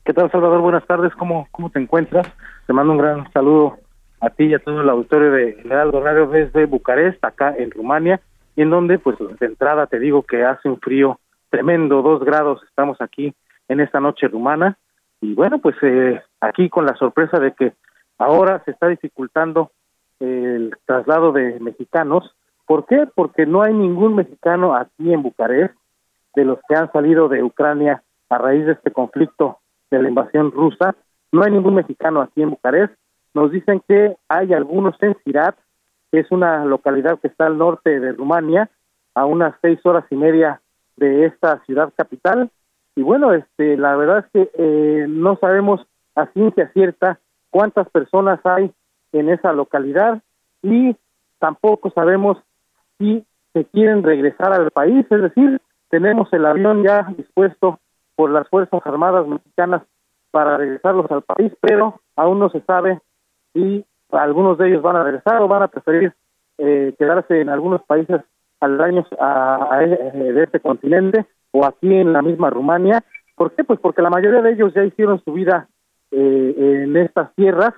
¿Qué tal, Salvador? Buenas tardes, ¿cómo, cómo te encuentras? Te mando un gran saludo a ti y a todo el auditorio de Heraldo Radio desde Bucarest, acá en Rumania, y en donde, pues, de entrada te digo que hace un frío tremendo, dos grados, estamos aquí en esta noche rumana. Y bueno, pues eh, aquí con la sorpresa de que ahora se está dificultando el traslado de mexicanos. ¿Por qué? Porque no hay ningún mexicano aquí en Bucarest de los que han salido de Ucrania a raíz de este conflicto de la invasión rusa. No hay ningún mexicano aquí en Bucarest. Nos dicen que hay algunos en Sirat, que es una localidad que está al norte de Rumania, a unas seis horas y media de esta ciudad capital, y bueno, este, la verdad es que eh, no sabemos a ciencia cierta cuántas personas hay en esa localidad y tampoco sabemos si se quieren regresar al país, es decir, tenemos el avión ya dispuesto por las Fuerzas Armadas mexicanas para regresarlos al país, pero aún no se sabe si algunos de ellos van a regresar o van a preferir eh, quedarse en algunos países aledaños a, a, de este continente o aquí en la misma Rumania. ¿Por qué? Pues porque la mayoría de ellos ya hicieron su vida eh, en estas tierras,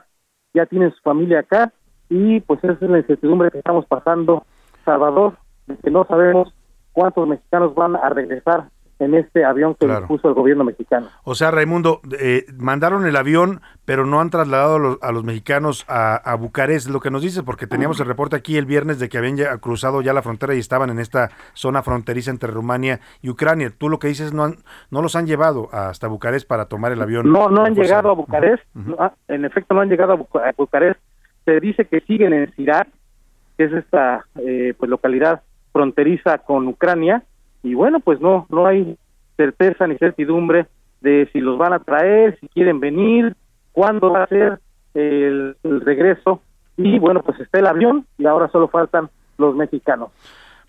ya tienen su familia acá y pues esa es la incertidumbre que estamos pasando, Salvador, que no sabemos cuántos mexicanos van a regresar en este avión que puso el gobierno mexicano. O sea, Raimundo, eh, mandaron el avión, pero no han trasladado a los, mexicanos a, Bucarest, lo que nos dice, porque teníamos el reporte aquí el viernes de que habían cruzado ya la frontera y estaban en esta zona fronteriza entre Rumania y Ucrania. Tú lo que dices, no, no los han llevado hasta Bucarest para tomar el avión. No, no han llegado a Bucarest, en efecto no han llegado a, Bucarest. Se dice que siguen en Sirat, que es esta eh, pues localidad fronteriza con Ucrania, y bueno, pues no, no hay certeza ni certidumbre de si los van a traer, si quieren venir, cuándo va a ser el, regreso y bueno, pues está el avión y ahora solo faltan los mexicanos.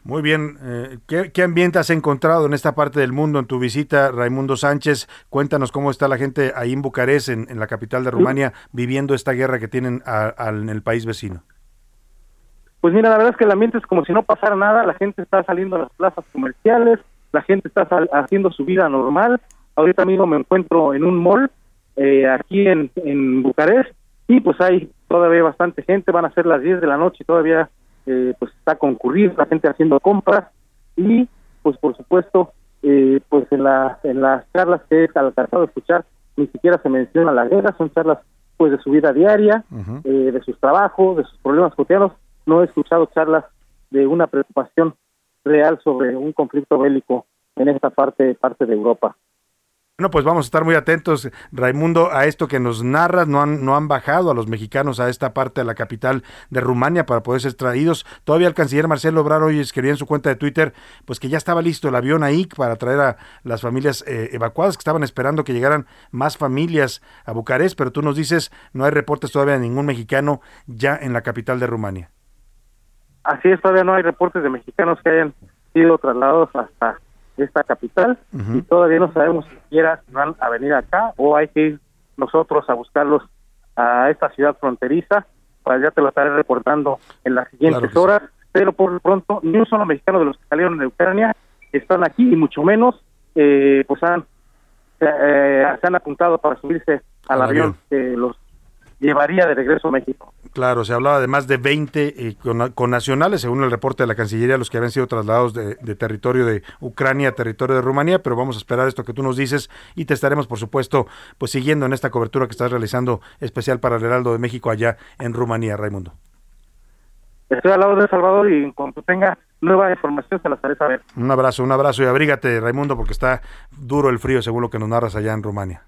Muy bien, eh, ¿qué, ambiente has encontrado en esta parte del mundo en tu visita, Raimundo Sánchez? Cuéntanos cómo está la gente ahí en Bucarest, en, la capital de Rumania, viviendo esta guerra que tienen en el país vecino. Pues mira, la verdad es que el ambiente es como si no pasara nada, la gente está saliendo a las plazas comerciales, la gente está haciendo su vida normal. Ahorita mismo me encuentro en un mall eh, aquí en, en Bucarest y pues hay todavía bastante gente, van a ser las 10 de la noche y todavía eh, pues está concurrido, la gente haciendo compras. Y pues por supuesto eh, pues en, la, en las charlas que he alcanzado a escuchar ni siquiera se menciona la guerra, son charlas pues de su vida diaria, eh, de sus trabajos, de sus problemas cotidianos, no he escuchado charlas de una preocupación real sobre un conflicto bélico en esta parte parte de Europa. Bueno, pues vamos a estar muy atentos, Raimundo, a esto que nos narras. No han, no han bajado a los mexicanos a esta parte de la capital de Rumania para poder ser traídos. Todavía el canciller Marcelo Obrar hoy escribía en su cuenta de Twitter, pues que ya estaba listo el avión ahí para traer a las familias eh, evacuadas, que estaban esperando que llegaran más familias a Bucarest, pero tú nos dices, no hay reportes todavía de ningún mexicano ya en la capital de Rumania. Así es, todavía no hay reportes de mexicanos que hayan sido trasladados hasta esta capital y todavía no sabemos si siquiera van a venir acá o hay que ir nosotros a buscarlos a esta ciudad fronteriza, para ya te lo estaré reportando en las siguientes horas, pero por lo pronto ni un solo mexicano de los que salieron de Ucrania están aquí y mucho menos eh, pues han eh, se han apuntado para subirse al, avión. que los llevaría de regreso a México. Claro, se hablaba de más de 20 eh, con, nacionales, según el reporte de la Cancillería, los que habían sido trasladados de, territorio de Ucrania a territorio de Rumanía, pero vamos a esperar esto que tú nos dices y te estaremos, por supuesto, pues siguiendo en esta cobertura que estás realizando especial para el Heraldo de México allá en Rumanía, Raimundo. Estoy al lado de Salvador y cuando tenga nueva información se las haré saber. Un abrazo, un abrazo y abrígate, Raimundo, porque está duro el frío, según lo que nos narras allá en Rumania.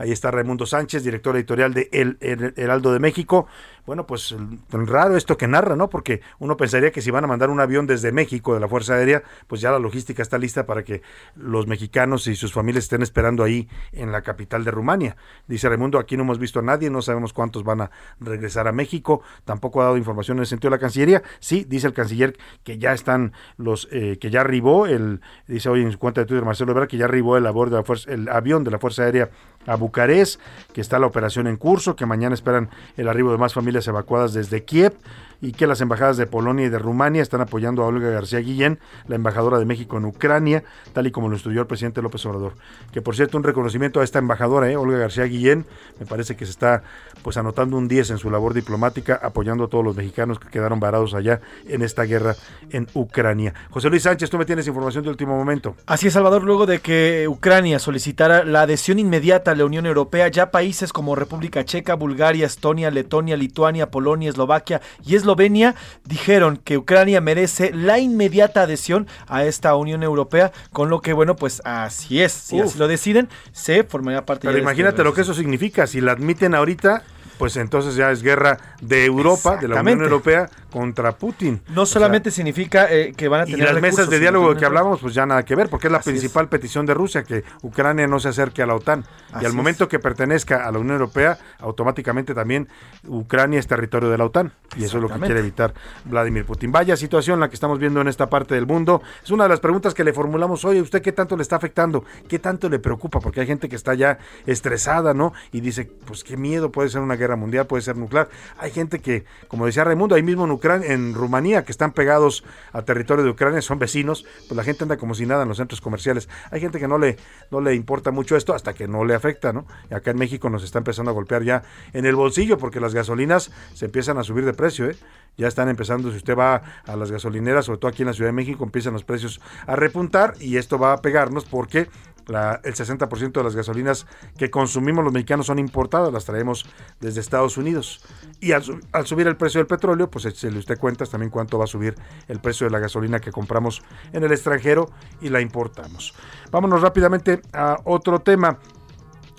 Ahí está Raimundo Sánchez, director editorial de El, Heraldo de México. Bueno, pues raro esto que narra, ¿no? Porque uno pensaría que si van a mandar un avión desde México, de la Fuerza Aérea, pues ya la logística está lista para que los mexicanos y sus familias estén esperando ahí en la capital de Rumania. Dice Raimundo, aquí no hemos visto a nadie, no sabemos cuántos van a regresar a México. Tampoco ha dado información en el sentido de la Cancillería. Sí, dice el canciller que ya están los, eh, que ya arribó el, dice hoy en su cuenta de Twitter Marcelo Ebrard, que ya arribó el, de la fuerza, el avión de la Fuerza Aérea a Bucarest, que está la operación en curso, que mañana esperan el arribo de más familias evacuadas desde Kiev y que las embajadas de Polonia y de Rumania están apoyando a Olga García Guillén, la embajadora de México en Ucrania, tal y como lo estudió el presidente López Obrador. Que por cierto, un reconocimiento a esta embajadora, ¿eh? Olga García Guillén, me parece que se está pues anotando un 10 en su labor diplomática, apoyando a todos los mexicanos que quedaron varados allá en esta guerra en Ucrania. José Luis Sánchez, tú me tienes información de último momento. Así es, Salvador, luego de que Ucrania solicitara la adhesión inmediata a la Unión Europea, ya países como República Checa, Bulgaria, Estonia, Letonia, Lituania, Polonia, Eslovaquia y Eslovenia dijeron que Ucrania merece la inmediata adhesión a esta Unión Europea, con lo que, bueno, pues así es, si así lo deciden, se formaría parte Pero imagínate lo que eso significa, si la admiten ahorita, pues entonces ya es guerra de Europa, de la Unión Europea, contra Putin. No solamente significa eh, que van a tener. Y las mesas de diálogo que hablábamos, pues ya nada que ver, porque es la principal petición de Rusia, que Ucrania no se acerque a la OTAN. y al momento que pertenezca a la Unión Europea, automáticamente también Ucrania es territorio de la OTAN. Y eso es lo que quiere evitar Vladimir Putin. Vaya situación la que estamos viendo en esta parte del mundo. Es una de las preguntas que le formulamos hoy. ¿Usted qué tanto le está afectando? ¿Qué tanto le preocupa? Porque hay gente que está ya estresada, ¿no? Y dice, pues qué miedo puede ser una guerra mundial, puede ser nuclear. Hay gente que, como decía Raimundo, ahí mismo En Rumanía, que están pegados a territorio de Ucrania, son vecinos, pues la gente anda como si nada en los centros comerciales. Hay gente que no le, no le importa mucho esto hasta que no le afecta, ¿no? Y acá en México nos está empezando a golpear ya en el bolsillo porque las gasolinas se empiezan a subir de precio, ¿eh? Ya están empezando, si usted va a las gasolineras, sobre todo aquí en la Ciudad de México, empiezan los precios a repuntar y esto va a pegarnos porque el 60% de las gasolinas que consumimos los mexicanos son importadas, las traemos desde Estados Unidos. Y al, subir el precio del petróleo, pues se le usted cuenta también cuánto va a subir el precio de la gasolina que compramos en el extranjero y la importamos. Vámonos rápidamente a otro tema.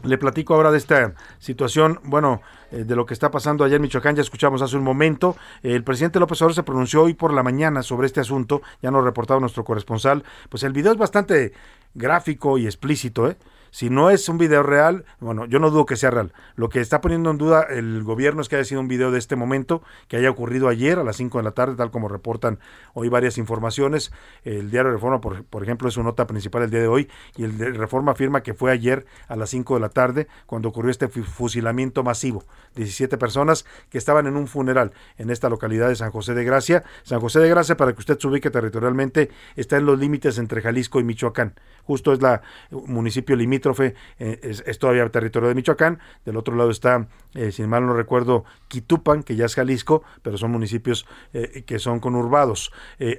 Le platico ahora de esta situación, bueno, eh, de lo que está pasando allá en Michoacán, ya escuchamos hace un momento. el presidente López Obrador se pronunció hoy por la mañana sobre este asunto, ya nos ha reportado nuestro corresponsal. Pues el video es bastante gráfico y explícito, ¿eh? Si no es un video real, bueno, yo no dudo que sea real. Lo que está poniendo en duda el gobierno es que haya sido un video de este momento, que haya ocurrido ayer a las 5 de la tarde, tal como reportan hoy varias informaciones. El diario Reforma, por, por ejemplo, es su nota principal el día de hoy, y el de Reforma afirma que fue ayer a las 5 de la tarde cuando ocurrió este fusilamiento masivo. 17 personas que estaban en un funeral en esta localidad de San José de Gracia. San José de Gracia, para que usted se ubique territorialmente, está en los límites entre Jalisco y Michoacán. Justo es la municipio limítrofe, eh, es, todavía territorio de Michoacán. Del otro lado está, eh, si mal no recuerdo, Quitupan, que ya es Jalisco, pero son municipios eh, que son conurbados.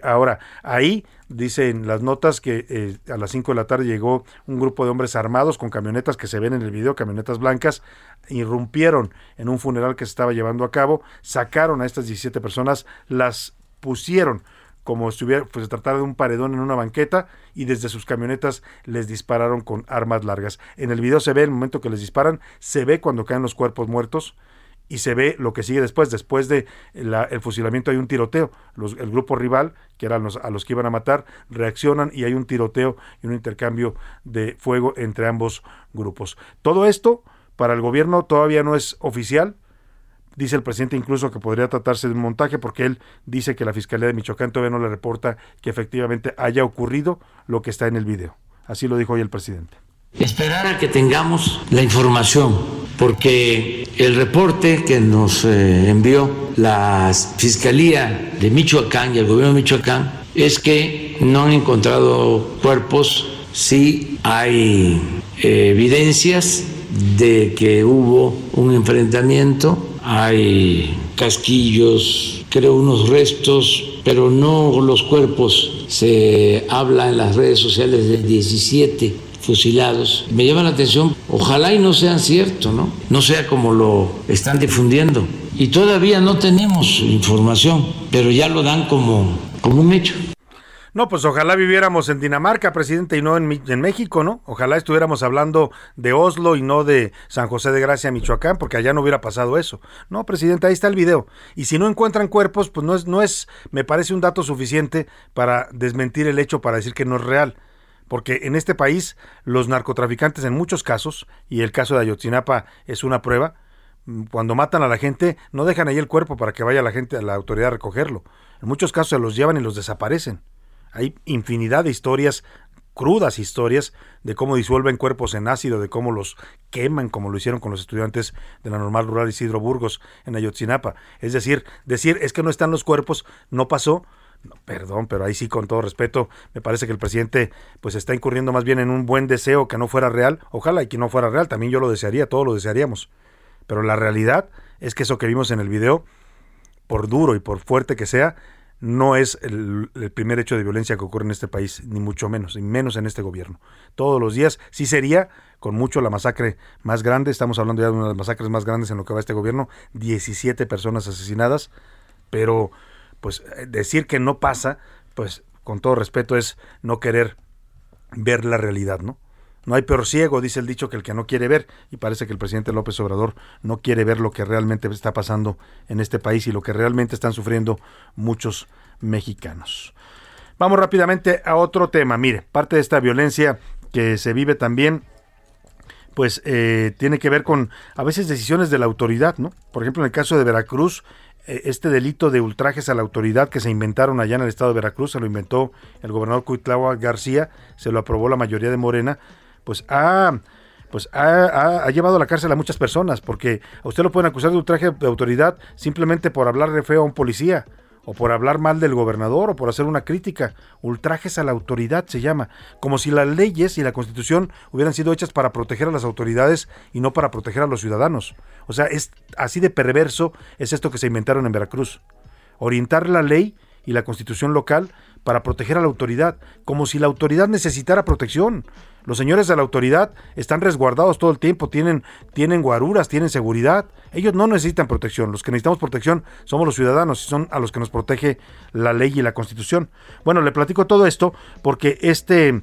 ahora, ahí dicen las notas que a las 5 de la tarde llegó un grupo de hombres armados con camionetas que se ven en el video, camionetas blancas, irrumpieron en un funeral que se estaba llevando a cabo, sacaron a estas 17 personas, las pusieron como si hubiera, pues, se tratara de un paredón en una banqueta y desde sus camionetas les dispararon con armas largas. En el video se ve el momento que les disparan, se ve cuando caen los cuerpos muertos y se ve lo que sigue después. Después de el fusilamiento hay un tiroteo. el grupo rival, que eran los, a los que iban a matar, reaccionan y hay un tiroteo y un intercambio de fuego entre ambos grupos. Todo esto para el gobierno todavía no es oficial, Dice el presidente incluso que podría tratarse de un montaje porque él dice que la Fiscalía de Michoacán todavía no le reporta que efectivamente haya ocurrido lo que está en el video. Así lo dijo hoy el presidente. Esperar a que tengamos la información, porque el reporte que nos eh, envió la Fiscalía de Michoacán y el gobierno de Michoacán es que no han encontrado cuerpos, sí hay eh, evidencias de que hubo un enfrentamiento hay casquillos, creo unos restos, pero no los cuerpos. Se habla en las redes sociales de 17 fusilados. Me llama la atención, ojalá y no sean cierto, ¿no? No sea como lo están difundiendo. Y todavía no tenemos información, pero ya lo dan como, como un hecho. No, pues ojalá viviéramos en Dinamarca, presidente, y no en, en, México, ¿no? Ojalá estuviéramos hablando de Oslo y no de San José de Gracia, Michoacán, porque allá no hubiera pasado eso. No, presidente, ahí está el video. Y si no encuentran cuerpos, pues no es, no es, me parece un dato suficiente para desmentir el hecho, para decir que no es real. Porque en este país los narcotraficantes en muchos casos, y el caso de Ayotzinapa es una prueba, cuando matan a la gente, no dejan ahí el cuerpo para que vaya la gente a la autoridad a recogerlo. En muchos casos se los llevan y los desaparecen. Hay infinidad de historias crudas historias de cómo disuelven cuerpos en ácido, de cómo los queman, como lo hicieron con los estudiantes de la normal rural Isidro Burgos en Ayotzinapa. Es decir, decir es que no están los cuerpos, no pasó. No, perdón, pero ahí sí, con todo respeto, me parece que el presidente pues está incurriendo más bien en un buen deseo que no fuera real. Ojalá y que no fuera real, también yo lo desearía, todos lo desearíamos. Pero la realidad es que eso que vimos en el video, por duro y por fuerte que sea, no es el, primer hecho de violencia que ocurre en este país, ni mucho menos, ni menos en este gobierno. Todos los días sí sería con mucho la masacre más grande, estamos hablando ya de una de las masacres más grandes en lo que va este gobierno, 17 personas asesinadas, pero pues eh, decir que no pasa, pues con todo respeto es no querer ver la realidad, ¿no? No hay peor ciego, dice el dicho, que el que no quiere ver, y parece que el presidente López Obrador no quiere ver lo que realmente está pasando en este país y lo que realmente están sufriendo muchos mexicanos. Vamos rápidamente a otro tema. Mire, parte de esta violencia que se vive también, pues eh, tiene que ver con a veces decisiones de la autoridad, ¿no? Por ejemplo, en el caso de Veracruz, eh, este delito de ultrajes a la autoridad que se inventaron allá en el estado de Veracruz, se lo inventó el gobernador Cuitlagua García, se lo aprobó la mayoría de Morena, pues ha pues ha, llevado a la cárcel a muchas personas, porque a usted lo pueden acusar de ultraje de autoridad simplemente por hablar de feo a un policía, o por hablar mal del gobernador, o por hacer una crítica. Ultrajes a la autoridad se llama, como si las leyes y la constitución hubieran sido hechas para proteger a las autoridades y no para proteger a los ciudadanos. O sea, es así de perverso es esto que se inventaron en Veracruz. Orientar la ley y la constitución local para proteger a la autoridad, como si la autoridad necesitara protección. Los señores de la autoridad están resguardados todo el tiempo, tienen, tienen guaruras, tienen seguridad. Ellos no necesitan protección. Los que necesitamos protección somos los ciudadanos y son a los que nos protege la ley y la constitución. Bueno, le platico todo esto porque este,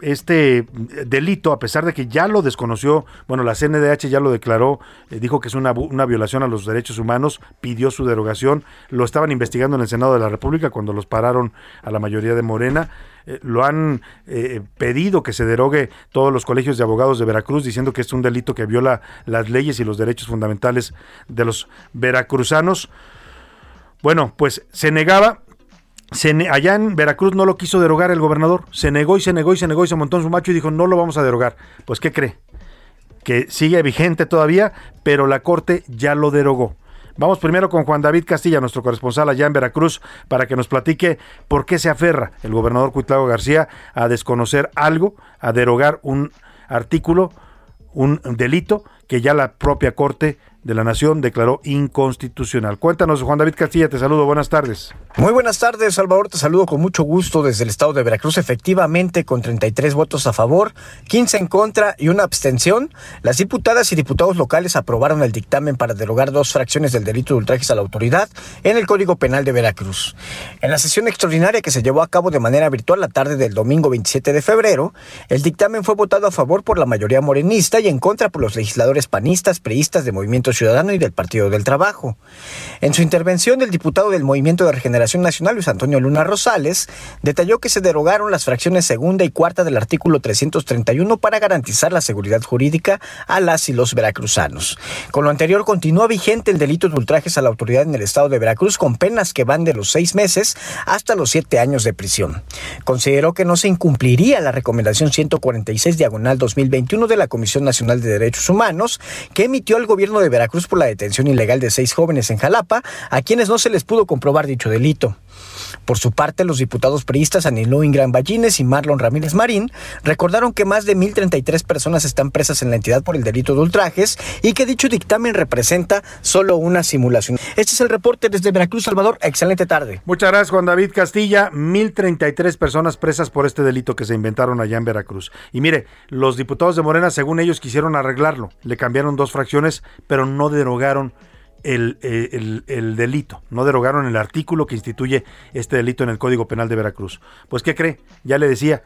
este delito, a pesar de que ya lo desconoció, bueno, la CNDH ya lo declaró, eh, dijo que es una, una, violación a los derechos humanos, pidió su derogación, lo estaban investigando en el Senado de la República cuando los pararon a la mayoría de Morena, eh, lo han eh, pedido que se derogue todos los colegios de abogados de Veracruz, diciendo que es un delito que viola las leyes y los derechos fundamentales de los veracruzanos. Bueno, pues se negaba, allá en Veracruz no lo quiso derogar el gobernador. Se negó y se negó y se negó y se montó en su macho y dijo, no lo vamos a derogar. Pues, ¿qué cree? Que sigue vigente todavía, pero la Corte ya lo derogó. Vamos primero con Juan David Castilla, nuestro corresponsal allá en Veracruz, para que nos platique por qué se aferra el gobernador Cuitlago García a desconocer algo, a derogar un artículo, un delito que ya la propia Corte de la Nación declaró inconstitucional. Cuéntanos, Juan David Castilla, te saludo, buenas tardes. Muy buenas tardes, Salvador, te saludo con mucho gusto desde el estado de Veracruz. Efectivamente, con 33 votos a favor, 15 en contra y una abstención, las diputadas y diputados locales aprobaron el dictamen para derogar dos fracciones del delito de ultrajes a la autoridad en el Código Penal de Veracruz. En la sesión extraordinaria que se llevó a cabo de manera virtual la tarde del domingo 27 de febrero, el dictamen fue votado a favor por la mayoría morenista y en contra por los legisladores panistas, priistas de Movimiento Ciudadano y del Partido del Trabajo. En su intervención, el diputado del Movimiento de Regeneración Nacional, Luis Antonio Luna Rosales, detalló que se derogaron las fracciones segunda y cuarta del artículo 331 para garantizar la seguridad jurídica a las y los veracruzanos. Con lo anterior, continúa vigente el delito de ultrajes a la autoridad en el estado de Veracruz con penas que van de los seis meses hasta los siete años de prisión. Consideró que no se incumpliría la recomendación 146 diagonal 2021 de la Comisión Nacional de Derechos Humanos que emitió el gobierno de Veracruz Cruz por la detención ilegal de seis jóvenes en Jalapa, a quienes no se les pudo comprobar dicho delito. Por su parte, los diputados priistas Aniló Ingram Ballines y Marlon Ramírez Marín recordaron que más de 1.033 personas están presas en la entidad por el delito de ultrajes y que dicho dictamen representa solo una simulación. Este es el reporte desde Veracruz, Salvador. Excelente tarde. Muchas gracias, Juan David Castilla. 1.033 personas presas por este delito que se inventaron allá en Veracruz. Y mire, los diputados de Morena, según ellos, quisieron arreglarlo. Le cambiaron dos fracciones, pero no derogaron eh, el, el, delito, no derogaron el artículo que instituye este delito en el Código Penal de Veracruz. Pues, ¿qué cree? Ya le decía,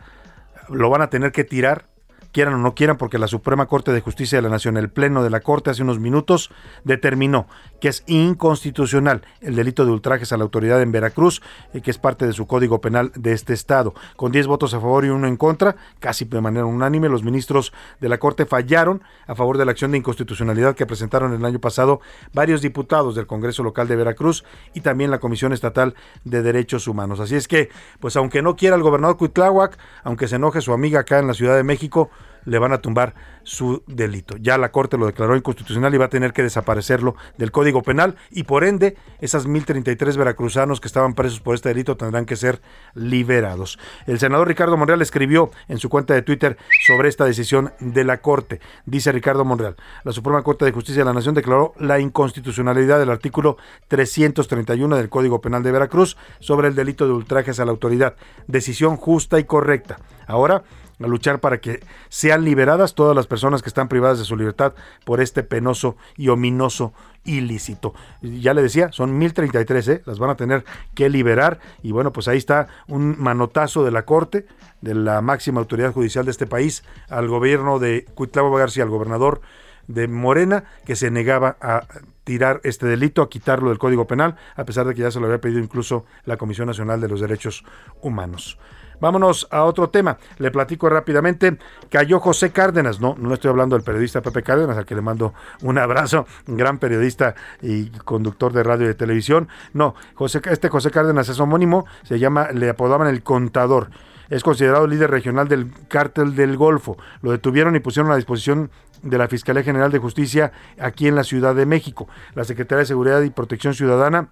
lo van a tener que tirar quieran o no quieran, porque la Suprema Corte de Justicia de la Nación, el Pleno de la Corte hace unos minutos, determinó que es inconstitucional el delito de ultrajes a la autoridad en Veracruz, eh, que es parte de su código penal de este estado. Con 10 votos a favor y uno en contra, casi de manera unánime, los ministros de la Corte fallaron a favor de la acción de inconstitucionalidad que presentaron el año pasado varios diputados del Congreso local de Veracruz y también la Comisión Estatal de Derechos Humanos. Así es que, pues aunque no quiera el gobernador Cuitláhuac, aunque se enoje su amiga acá en la Ciudad de México, le van a tumbar su delito. Ya la Corte lo declaró inconstitucional y va a tener que desaparecerlo del Código Penal y por ende esas 1033 veracruzanos que estaban presos por este delito tendrán que ser liberados. El senador Ricardo Monreal escribió en su cuenta de Twitter sobre esta decisión de la Corte. Dice Ricardo Monreal, la Suprema Corte de Justicia de la Nación declaró la inconstitucionalidad del artículo 331 del Código Penal de Veracruz sobre el delito de ultrajes a la autoridad. Decisión justa y correcta. Ahora a luchar para que sean liberadas todas las personas que están privadas de su libertad por este penoso y ominoso ilícito. Ya le decía, son 1033, ¿eh? las van a tener que liberar y bueno, pues ahí está un manotazo de la Corte, de la máxima autoridad judicial de este país, al gobierno de Cuitlavo García, al gobernador de Morena, que se negaba a tirar este delito, a quitarlo del Código Penal, a pesar de que ya se lo había pedido incluso la Comisión Nacional de los Derechos Humanos. Vámonos a otro tema. Le platico rápidamente. Cayó José Cárdenas. No, no estoy hablando del periodista Pepe Cárdenas, al que le mando un abrazo. Gran periodista y conductor de radio y de televisión. No, José, este José Cárdenas es homónimo. Se llama, le apodaban el contador es considerado líder regional del cártel del Golfo. Lo detuvieron y pusieron a disposición de la Fiscalía General de Justicia aquí en la Ciudad de México. La Secretaría de Seguridad y Protección Ciudadana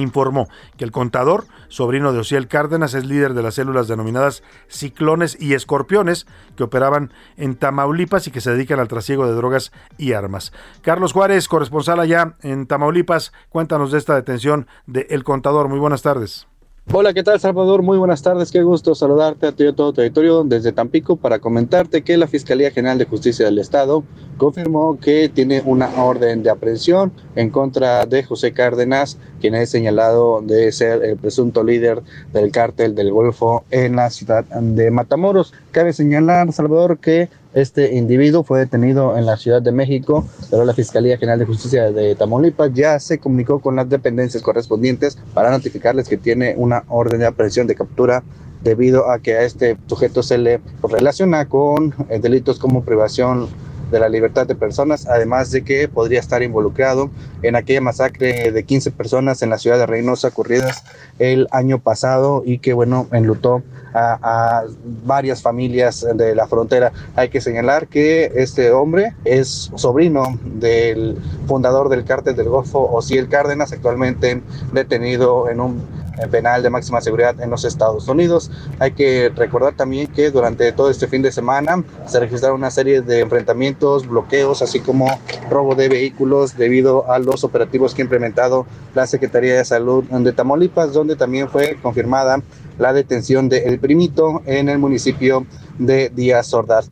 informó que el contador, sobrino de Ociel Cárdenas, es líder de las células denominadas ciclones y escorpiones que operaban en Tamaulipas y que se dedican al trasiego de drogas y armas. Carlos Juárez, corresponsal allá en Tamaulipas, cuéntanos de esta detención de El Contador. Muy buenas tardes. Hola, ¿qué tal Salvador? Muy buenas tardes, qué gusto saludarte a ti y a todo territorio desde Tampico para comentarte que la Fiscalía General de Justicia del Estado confirmó que tiene una orden de aprehensión en contra de José Cárdenas, quien es señalado de ser el presunto líder del cártel del Golfo en la ciudad de Matamoros. Cabe señalar, Salvador, que este individuo fue detenido en la Ciudad de México, pero la Fiscalía General de Justicia de Tamaulipas ya se comunicó con las dependencias correspondientes para notificarles que tiene una orden de aprehensión de captura debido a que a este sujeto se le relaciona con eh, delitos como privación de la libertad de personas, además de que podría estar involucrado en aquella masacre de 15 personas en la ciudad de Reynosa ocurridas el año pasado y que, bueno, enlutó a, varias familias de la frontera. Hay que señalar que este hombre es sobrino del fundador del cártel del Golfo, Osiel Cárdenas, actualmente detenido en un penal de máxima seguridad en los Estados Unidos. Hay que recordar también que durante todo este fin de semana se registraron una serie de enfrentamientos, bloqueos, así como robo de vehículos debido a los operativos que ha implementado la Secretaría de Salud de Tamaulipas, donde también fue confirmada la detención de El Primito en el municipio de Díaz Ordaz.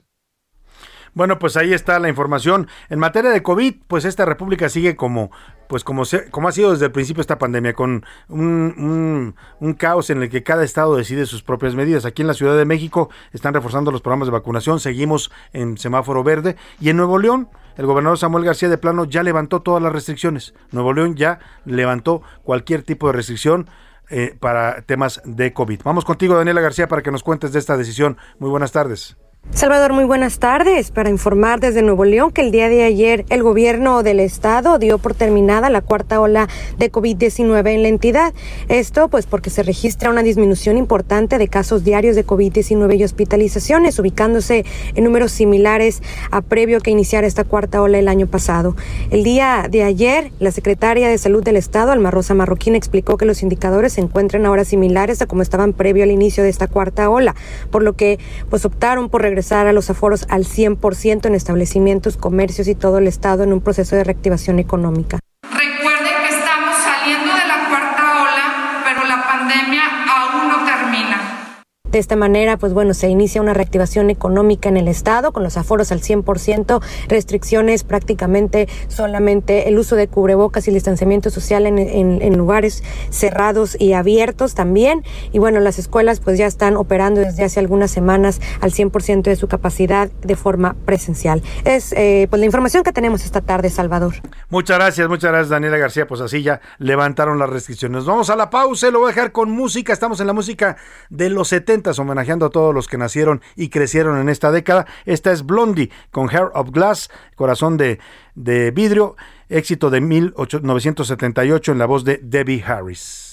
Bueno, pues ahí está la información. En materia de COVID, pues esta república sigue como, pues como, se, como ha sido desde el principio esta pandemia, con un, caos en el que cada estado decide sus propias medidas. Aquí en la Ciudad de México están reforzando los programas de vacunación, seguimos en semáforo verde. Y en Nuevo León, el gobernador Samuel García de Plano ya levantó todas las restricciones. Nuevo León ya levantó cualquier tipo de restricción. Eh, para temas de COVID. Vamos contigo, Daniela García, para que nos cuentes de esta decisión. Muy buenas tardes. Salvador, muy buenas tardes. Para informar desde Nuevo León que el día de ayer el gobierno del estado dio por terminada la cuarta ola de COVID-19 en la entidad. Esto pues porque se registra una disminución importante de casos diarios de COVID-19 y hospitalizaciones, ubicándose en números similares a previo que iniciara esta cuarta ola el año pasado. El día de ayer, la secretaria de Salud del estado, Alma Rosa Marroquín, explicó que los indicadores se encuentran ahora similares a como estaban previo al inicio de esta cuarta ola, por lo que pues optaron por regresar a los aforos al 100% en establecimientos, comercios y todo el Estado en un proceso de reactivación económica. Recuerden que estamos saliendo de la cuarta ola, pero la pandemia aún no termina. De esta manera, pues bueno, se inicia una reactivación económica en el Estado con los aforos al 100%, restricciones prácticamente solamente el uso de cubrebocas y distanciamiento social en, en, en, lugares cerrados y abiertos también. Y bueno, las escuelas pues ya están operando desde hace algunas semanas al 100% de su capacidad de forma presencial. Es eh, pues la información que tenemos esta tarde, Salvador. Muchas gracias, muchas gracias Daniela García. Pues así ya levantaron las restricciones. Vamos a la pausa, lo voy a dejar con música. Estamos en la música de los 70 homenajeando a todos los que nacieron y crecieron en esta década. Esta es Blondie con Hair of Glass, corazón de, de vidrio, éxito de 1978 en la voz de Debbie Harris.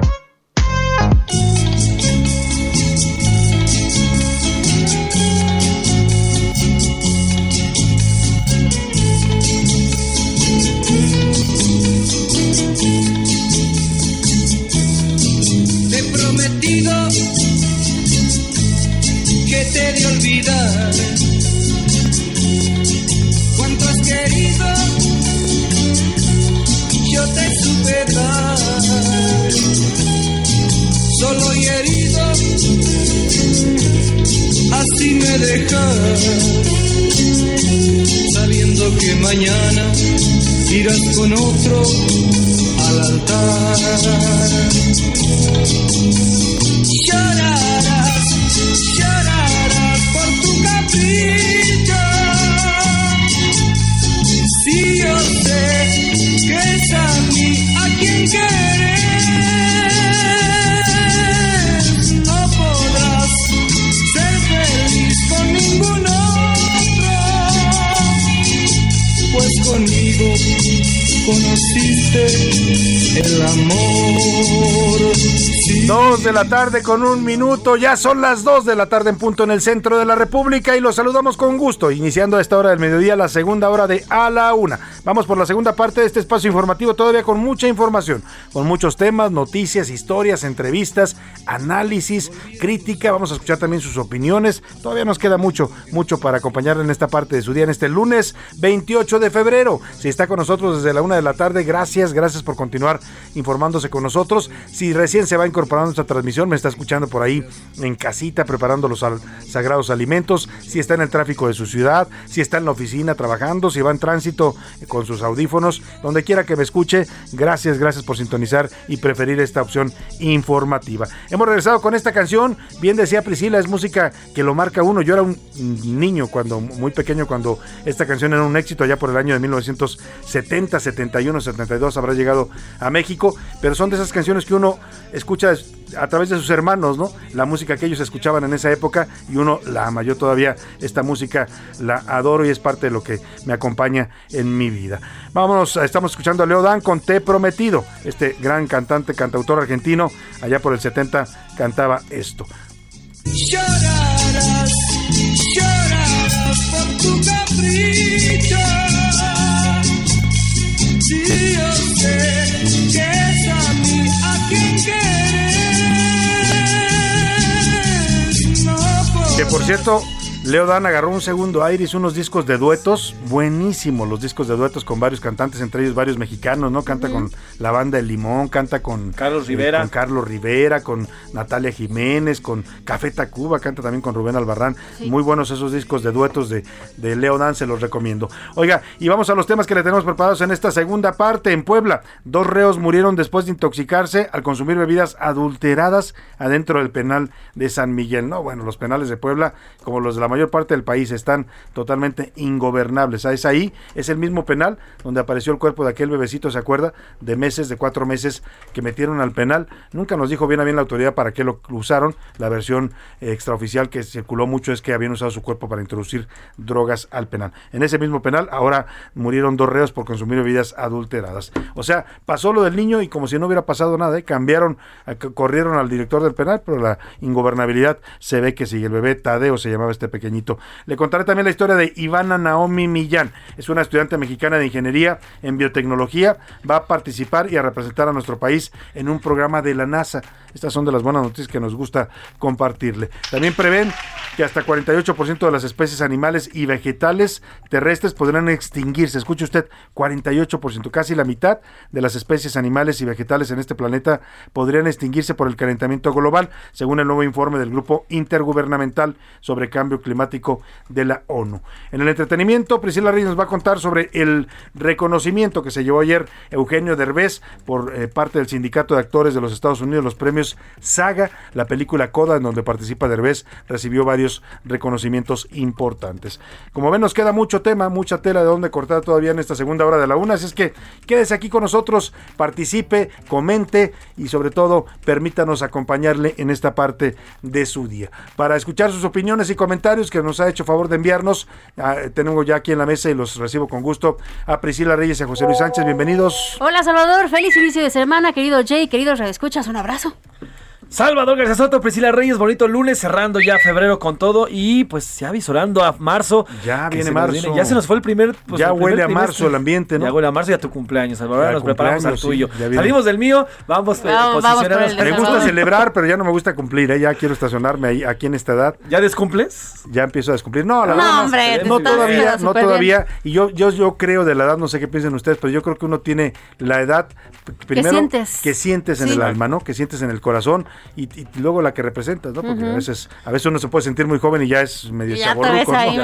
Me dejas sabiendo que mañana irás con otro al altar llorarás, llorarás por tu capricho. Si yo sé que es a mí a quien quieres, conociste el amor. Dos de la tarde con un minuto, ya son las dos de la tarde en punto en el centro de la República y los saludamos con gusto, iniciando a esta hora del mediodía la segunda hora de A la Una. Vamos por la segunda parte de este espacio informativo, todavía con mucha información, con muchos temas, noticias, historias, entrevistas, análisis, crítica, vamos a escuchar también sus opiniones, todavía nos queda mucho, mucho para acompañarle en esta parte de su día, en este lunes 28 de febrero. Si está con nosotros desde la una de la tarde, gracias, gracias por continuar informándose con nosotros. Si recién se va incorporando a esta transmisión, me está escuchando por ahí en casita preparando los sagrados alimentos, si está en el tráfico de su ciudad, si está en la oficina trabajando, si va en tránsito con sus audífonos, donde quiera que me escuche, gracias, gracias por sintonizar y preferir esta opción informativa. Hemos regresado con esta canción, bien decía Priscila, es música que lo marca uno. Yo era un niño cuando muy pequeño cuando esta canción era un éxito allá por el año de 1970, 71, 72 habrá llegado a México, pero son de esas canciones que uno escucha a través de sus hermanos, ¿no? La música que ellos escuchaban en esa época y uno la ama. Yo todavía esta música la adoro y es parte de lo que me acompaña en mi vida. Vámonos, estamos escuchando a Leo Dan con Te Prometido. Este gran cantante, cantautor argentino, allá por el 70 cantaba esto. Llorarás, llorarás por tu capricho. Que por cierto, Leo Dan agarró un segundo aire, hizo unos discos de duetos, buenísimos los discos de duetos con varios cantantes, entre ellos varios mexicanos, ¿no? Canta con la banda El Limón, canta con Carlos eh, Rivera. con Carlos Rivera, con Natalia Jiménez, con Café Tacuba, canta también con Rubén Albarrán. Muy buenos esos discos de duetos de, de Leo Dan, se los recomiendo. Oiga, y vamos a los temas que le tenemos preparados en esta segunda parte. En Puebla, dos reos murieron después de intoxicarse al consumir bebidas adulteradas adentro del penal de San Miguel. No, bueno, los penales de Puebla, como los de la mayor parte del país, están totalmente ingobernables. Ah, Es ahí, es el mismo penal donde apareció el cuerpo de aquel bebecito, ¿se acuerda? De meses, de cuatro meses que metieron al penal. Nunca nos dijo bien a bien la autoridad para qué lo usaron. La versión eh, extraoficial que circuló mucho es que habían usado su cuerpo para introducir drogas al penal. En ese mismo penal ahora murieron dos reos por consumir bebidas adulteradas. O sea, pasó lo del niño y como si no hubiera pasado nada, ¿eh? cambiaron, a- corrieron al director del penal, pero la ingobernabilidad se ve que sigue. El bebé Tadeo se llamaba este Le contaré también la historia de Ivana Naomi Millán. Es una estudiante mexicana de ingeniería en biotecnología. Va a participar y a representar a nuestro país en un programa de la NASA. Estas son de las buenas noticias que nos gusta compartirle. También prevén que hasta 48% de las especies animales y vegetales terrestres podrán extinguirse. Escuche usted, 48%, casi la mitad de las especies animales y vegetales en este planeta podrían extinguirse por el calentamiento global, según el nuevo informe del Grupo Intergubernamental sobre Cambio Climático de la ONU. En el entretenimiento, Priscila Reyes nos va a contar sobre el reconocimiento que se llevó ayer Eugenio Derbez por eh, parte del Sindicato de Actores de los Estados Unidos, los premios Saga, la película Coda en donde participa Derbez, recibió varios reconocimientos importantes. Como ven, nos queda mucho tema, mucha tela de donde cortar todavía en esta segunda hora de la una, así es que quédese aquí con nosotros, participe, comente y sobre todo permítanos acompañarle en esta parte de su día. Para escuchar sus opiniones y comentarios que nos ha hecho favor de enviarnos, ah, tenemos ya aquí en la mesa y los recibo con gusto a Priscila Reyes y a José Luis Sánchez, bienvenidos. Hola Salvador, feliz inicio de semana, querido Jay, queridos radioescuchas, un abrazo. Salvador García Soto, Priscila Reyes, bonito lunes, cerrando ya febrero con todo y pues ya visorando a marzo. Ya que viene marzo. Ya se nos fue el primer. pues, Ya el primer huele a trimestre. marzo el ambiente, ¿no? Ya huele a marzo y a tu cumpleaños, Salvador. Ya, nos preparamos al sí, tuyo. Salimos del mío, vamos, eh, posicionados. el de Me gusta celebrar, pero ya no me gusta cumplir, ¿eh? ya quiero estacionarme ahí, aquí en esta edad. ¿Ya descumples? Ya empiezo a descumplir. No, la No, verdad, hombre, te no todavía, no todavía. Y yo, yo, yo creo de la edad, no sé qué piensen ustedes, pero yo creo que uno tiene la edad primero sientes. que sientes en Sí. el alma, ¿no? Que sientes en el corazón y, y luego la que representas, ¿no? Porque a veces, a veces uno se puede sentir muy joven y ya es medio ahí ¿no?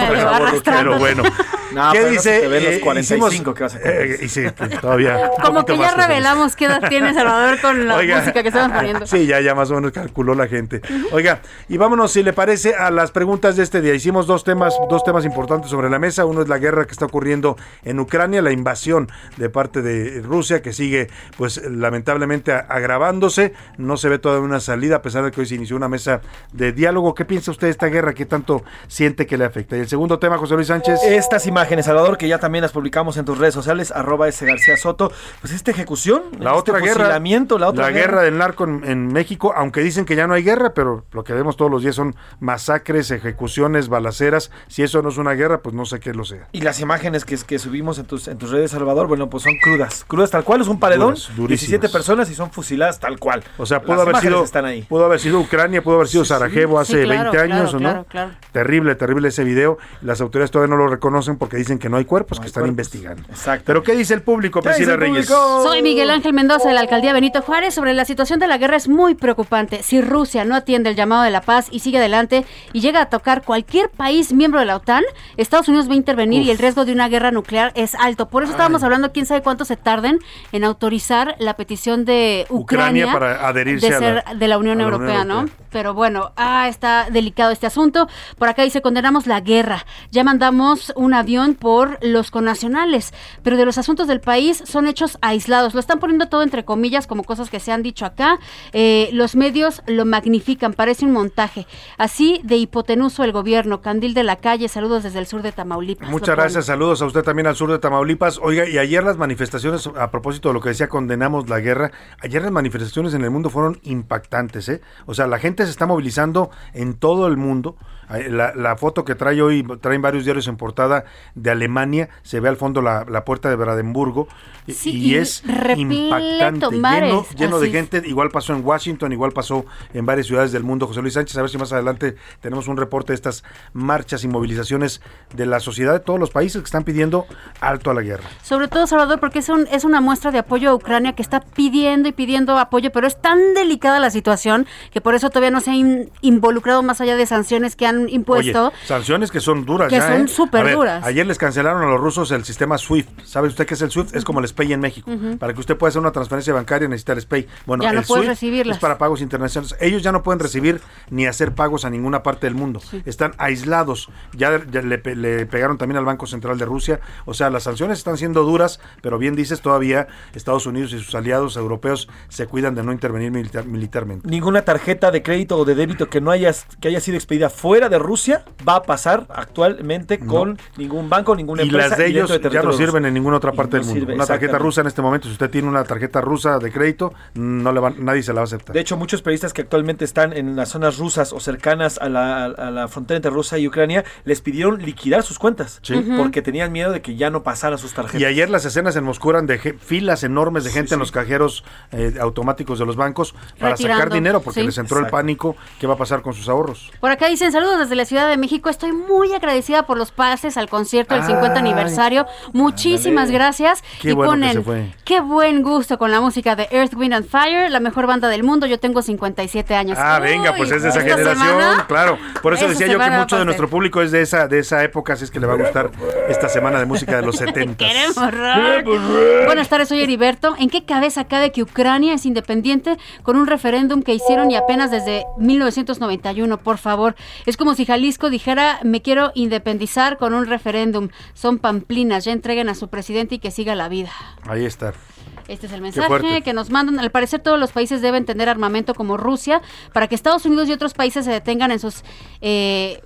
Pero bueno. No, ¿Qué pero no dice? se te los Eh, 45 hicimos- que vas a eh, y sí, pues, todavía. Como que ya revelamos qué edad tiene Salvador con la Oiga. música que estamos poniendo. Sí, ya, ya más o menos calculó la gente. Oiga, y vámonos, si le parece, a las preguntas de este día. Hicimos dos temas, dos temas importantes sobre la mesa. Uno es la guerra que está ocurriendo en Ucrania, la invasión de parte de Rusia, que sigue, pues, lamentablemente agravándose. No se ve todavía una una salida, a pesar de que hoy se inició una mesa de diálogo. ¿Qué piensa usted de esta guerra? ¿Qué tanto siente que le afecta? Y el segundo tema, José Luis Sánchez. Estas imágenes, Salvador, que ya también las publicamos en tus redes sociales, arroba ese García Soto, pues esta ejecución, la este otra guerra, la otra la guerra. del narco en, en, México, aunque dicen que ya no hay guerra, pero lo que vemos todos los días son masacres, ejecuciones, balaceras. Si eso no es una guerra, pues no sé qué lo sea. Y las imágenes que, que subimos en tus, en tus redes, Salvador, bueno, pues son crudas, crudas tal cual, es un paredón, Duras, 17 personas y son fusiladas tal cual. O sea, pudo haber sido están ahí. pudo haber sido Ucrania, pudo haber sido sí, Sarajevo hace sí, claro, 20 años, claro, ¿o no? Claro, terrible, terrible ese video. Las autoridades todavía no lo reconocen porque dicen que no hay cuerpos, no que están cuerpos. investigando. Exacto. Pero ¿qué dice el público, Priscila Reyes? Soy Miguel Ángel Mendoza de la alcaldía Benito Juárez. Sobre la situación de la guerra es muy preocupante. Si Rusia no atiende el llamado de la paz y sigue adelante y llega a tocar cualquier país miembro de la OTAN, Estados Unidos va a intervenir Uf. y el riesgo de una guerra nuclear es alto. Por eso estábamos Ay. hablando, quién sabe cuánto se tarden en autorizar la petición de Ucrania, Ucrania para adherirse de, ser a la, de la Unión, la Europea, Unión ¿no? Pero bueno, ah, está delicado este asunto. Por acá dice, condenamos la guerra. Ya mandamos un avión por los connacionales, pero de los asuntos del país son hechos aislados. Lo están poniendo todo entre comillas como cosas que se han dicho acá. Eh, los medios lo magnifican, parece un montaje. Así de hipotenuso el gobierno. Candil de la calle, saludos desde el sur de Tamaulipas. Muchas gracias, saludos a usted también al sur de Tamaulipas. Oiga, y ayer las manifestaciones, a propósito de lo que decía, condenamos la guerra, ayer las manifestaciones en el mundo fueron impactantes, ¿eh? O sea, la gente se está movilizando en todo el mundo. La, la, foto que trae hoy, traen varios diarios en portada de Alemania, se ve al fondo la, la puerta de Brandenburgo sí, y, y, es impactante, lleno, lleno de gente, igual pasó en Washington, igual pasó en varias ciudades del mundo. José Luis Sánchez, a ver si más adelante tenemos un reporte de estas marchas y movilizaciones de la sociedad de todos los países que están pidiendo alto a la guerra. Sobre todo, Salvador, porque es, un, es una muestra de apoyo a Ucrania que está pidiendo y pidiendo apoyo, pero es tan delicada la situación que por eso todavía no se ha in, involucrado más allá de sanciones que han impuesto. Oye, sanciones que son duras que ya, son ¿eh? súper duras. Ayer les cancelaron a los rusos el sistema SWIFT. ¿Sabe usted qué es el SWIFT? Es como el SPAY en México. Uh -huh. Para que usted pueda hacer una transferencia bancaria necesita el SPAY. Bueno, ya no el puede SWIFT recibirlas. es para pagos internacionales. Ellos ya no pueden recibir ni hacer pagos a ninguna parte del mundo. Sí. Están aislados. Ya, ya le, le, pegaron también al Banco Central de Rusia. O sea, las sanciones están siendo duras, pero bien dices, todavía Estados Unidos y sus aliados europeos se cuidan de no intervenir militar, militarmente. Ninguna tarjeta de crédito o de débito que no haya, que haya sido expedida fuera de Rusia va a pasar actualmente con no. ningún banco, ninguna y empresa. Y las de ellos de ya no sirven en ninguna otra parte no del mundo. Sirve, una tarjeta rusa en este momento, si usted tiene una tarjeta rusa de crédito, no le va, nadie se la va a aceptar. De hecho, muchos periodistas que actualmente están en las zonas rusas o cercanas a la, a la frontera entre Rusia y Ucrania les pidieron liquidar sus cuentas sí. porque tenían miedo de que ya no pasaran sus tarjetas. Y ayer las escenas en Moscú eran de filas enormes de gente sí, en los cajeros eh, automáticos de los bancos para Retirando. sacar dinero porque sí. les entró Exacto. el pánico. ¿Qué va a pasar con sus ahorros? Por acá dicen saludos desde la Ciudad de México. Estoy muy agradecida por los pases al concierto del 50 aniversario. Muchísimas ándale. gracias. Qué y bueno ponen, qué buen gusto con la música de Earth, Wind and Fire, la mejor banda del mundo. Yo tengo 57 años. Ah, Uy, venga, pues es de esa generación, semana, claro. Por eso decía yo que mucho de nuestro público es de esa de esa época, así es que le va a gustar esta semana de música de los 70. Queremos rock. Buenas tardes, soy Heriberto. ¿En qué cabeza cabe que Ucrania es independiente con un referéndum que hicieron y apenas desde 1991? Por favor, es como si Jalisco dijera, me quiero independizar con un referéndum. Son pamplinas, ya entreguen a su presidente y que siga la vida. Ahí está. Este es el mensaje que nos mandan. Al parecer todos los países deben tener armamento como Rusia para que Estados Unidos y otros países se detengan en sus... Eh,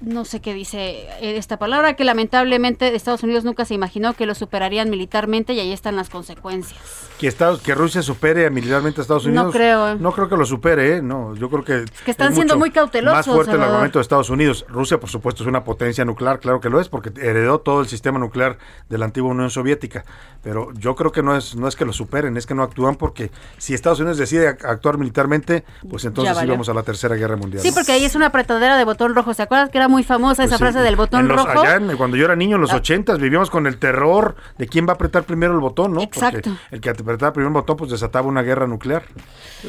no sé qué dice esta palabra, que lamentablemente Estados Unidos nunca se imaginó que lo superarían militarmente y ahí están las consecuencias. Que, Estados, que Rusia supere militarmente a Estados Unidos. No creo. No creo que lo supere, ¿eh? No, yo creo que. Es que están es siendo muy cautelosos. Más fuerte Salvador. el armamento de Estados Unidos. Rusia, por supuesto, es una potencia nuclear, claro que lo es, porque heredó todo el sistema nuclear de la antigua Unión Soviética. Pero yo creo que no es, no es que lo superen, es que no actúan porque si Estados Unidos decide actuar militarmente, pues entonces sí vamos a la Tercera Guerra Mundial. Sí, porque ahí es una apretadera de botón rojo. ¿Se acuerdan que era muy famosa esa Pues sí, frase del botón en los, rojo? Allá en- cuando yo era niño, en los ochentas, vivíamos con el terror de quién va a apretar primero el botón, ¿no? Exacto. Porque el que apretaba primero el botón, pues desataba una guerra nuclear.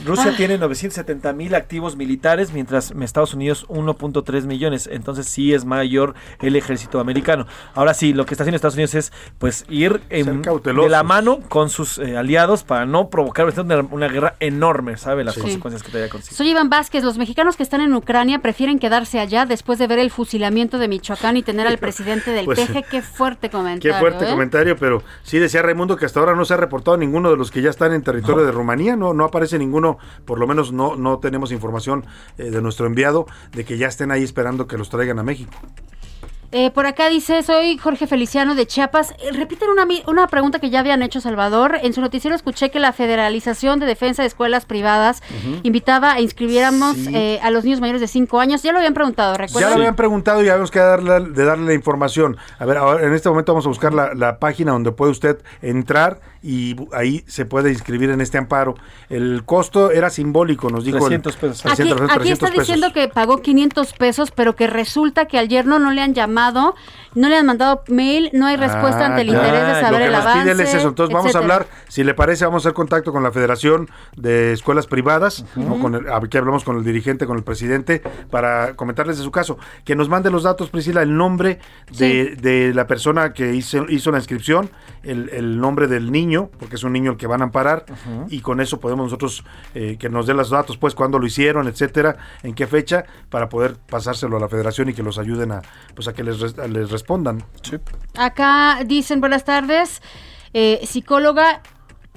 Rusia Ah. tiene 970 mil activos militares, mientras Estados Unidos 1.3 millones. Entonces sí es mayor el ejército americano. Ahora sí, lo que está haciendo Estados Unidos es pues ir en- de la mano con sus eh, aliados para no provocar una, una guerra enorme, ¿sabe? Las Sí. consecuencias que traía consigo. Soy Iván Vázquez. Los mexicanos que están en Ucrania prefieren quedarse allá después de ver el el fusilamiento de Michoacán y tener al presidente del Pues. Qué fuerte comentario. Qué fuerte ¿eh? comentario, pero sí decía Raimundo que hasta ahora no se ha reportado ninguno de los que ya están en territorio de Rumanía, no, no aparece ninguno, por lo menos no, no tenemos información eh, de nuestro enviado de que ya estén ahí esperando que los traigan a México. Eh, por acá dice, soy Jorge Feliciano de Chiapas. Eh, repiten una, una pregunta que ya habían hecho Salvador. En su noticiero escuché que la federalización de defensa de escuelas privadas invitaba a inscribiéramos Sí. eh, a los niños mayores de 5 años. Ya lo habían preguntado, Ya ¿recuerdan? lo habían preguntado y habíamos que darle, de darle la información. A ver, ahora, en este momento vamos a buscar la, la página donde puede usted entrar y ahí se puede inscribir en este amparo. El costo era simbólico, nos dijo. el- 300 pesos. 300, Aquí, aquí 300 está pesos. diciendo que pagó 500 pesos, pero que resulta que al yerno no le han llamado, no le han mandado mail, no hay respuesta Ah, ante el claro. interés de saber Lo que el nos avance. pide es eso. Entonces vamos a hablar, si le parece, vamos a hacer contacto con la Federación de Escuelas Privadas, ¿no? con el- aquí hablamos con el dirigente, con el presidente, para comentarles de su caso. Que nos mande los datos, Priscila, el nombre de, de la persona que hizo, hizo la inscripción, el, el nombre del niño, porque es un niño el que van a amparar, y con eso podemos nosotros eh, que nos dé los datos, pues cuándo lo hicieron, etcétera, en qué fecha, para poder pasárselo a la Federación y que los ayuden a, pues a que les, res- les respondan. Acá dicen buenas tardes, eh, psicóloga.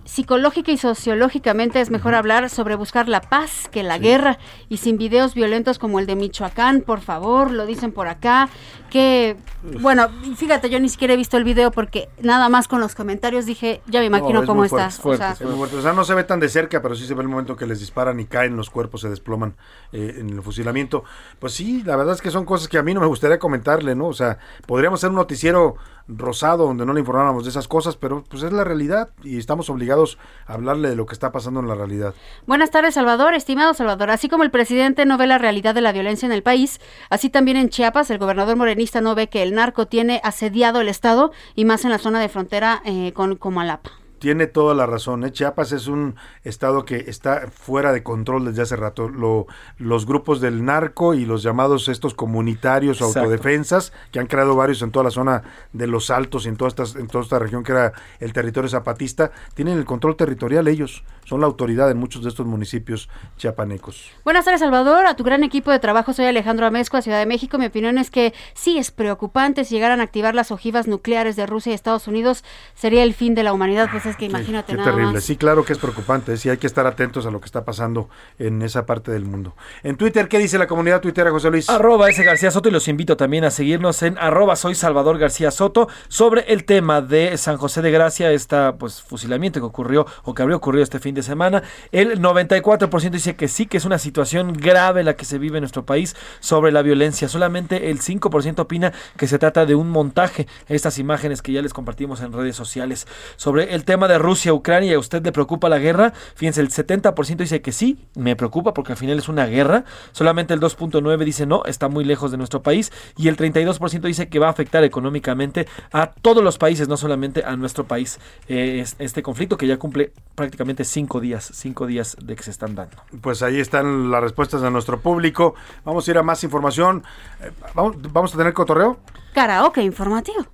Psicológica y sociológicamente es mejor hablar sobre buscar la paz que la guerra y sin videos violentos como el de Michoacán, por favor, lo dicen por acá. Que, bueno, fíjate, yo ni siquiera he visto el video porque nada más con los comentarios dije, ya me imagino No, es cómo muy estás. fuerte, o sea, es muy fuerte. O sea, no se ve tan de cerca, pero sí se ve el momento que les disparan y caen los cuerpos, se desploman eh, en el fusilamiento. Pues sí, la verdad es que son cosas que a mí no me gustaría comentarle, ¿no? O sea, podríamos hacer un noticiero rosado donde no le informáramos de esas cosas, pero pues es la realidad y estamos obligados a hablarle de lo que está pasando en la realidad. Buenas tardes, Salvador. Estimado Salvador, así como el presidente no ve la realidad de la violencia en el país, así también en Chiapas el gobernador morenista no ve que el narco tiene asediado el Estado y más en la zona de frontera eh, con Comalapa. Tiene toda la razón. ¿eh? Chiapas es un estado que está fuera de control desde hace rato. Lo- los grupos del narco y los llamados estos comunitarios o autodefensas, que han creado varios en toda la zona de los Altos y en toda, esta, en toda esta región que era el territorio zapatista, tienen el control territorial ellos. Son la autoridad en muchos de estos municipios chiapanecos. Buenas tardes, Salvador. A tu gran equipo de trabajo, soy Alejandro Amezco, Ciudad de México. Mi opinión es que sí es preocupante si llegaran a activar las ojivas nucleares de Rusia y Estados Unidos, sería el fin de la humanidad. Pues es que imagínate Qué nada terrible. más. Sí, claro que es preocupante. Sí, hay que estar atentos a lo que está pasando en esa parte del mundo. En Twitter, ¿qué dice la comunidad tuitera, José Luis? Arroba ese García Soto y los invito también a seguirnos en arroba soy Salvador García Soto sobre el tema de San José de Gracia, esta pues fusilamiento que ocurrió o que habría ocurrido este fin de semana. El 94% dice que sí, que es una situación grave la que se vive en nuestro país sobre la violencia. Solamente el 5% opina que se trata de un montaje. Estas imágenes que ya les compartimos en redes sociales. Sobre el tema de Rusia, Ucrania, ¿a usted le preocupa la guerra? Fíjense, el 70% dice que sí, me preocupa porque al final es una guerra. Solamente el 2.9 dice no, está muy lejos de nuestro país. Y el 32% dice que va a afectar económicamente a todos los países, no solamente a nuestro país. Eh, es- este conflicto que ya cumple prácticamente cinco días, cinco días de que se están dando. Pues ahí están las respuestas de nuestro público. Vamos a ir a más información. Eh, ¿Vamos, vamos a tener cotorreo? Karaoke informativo.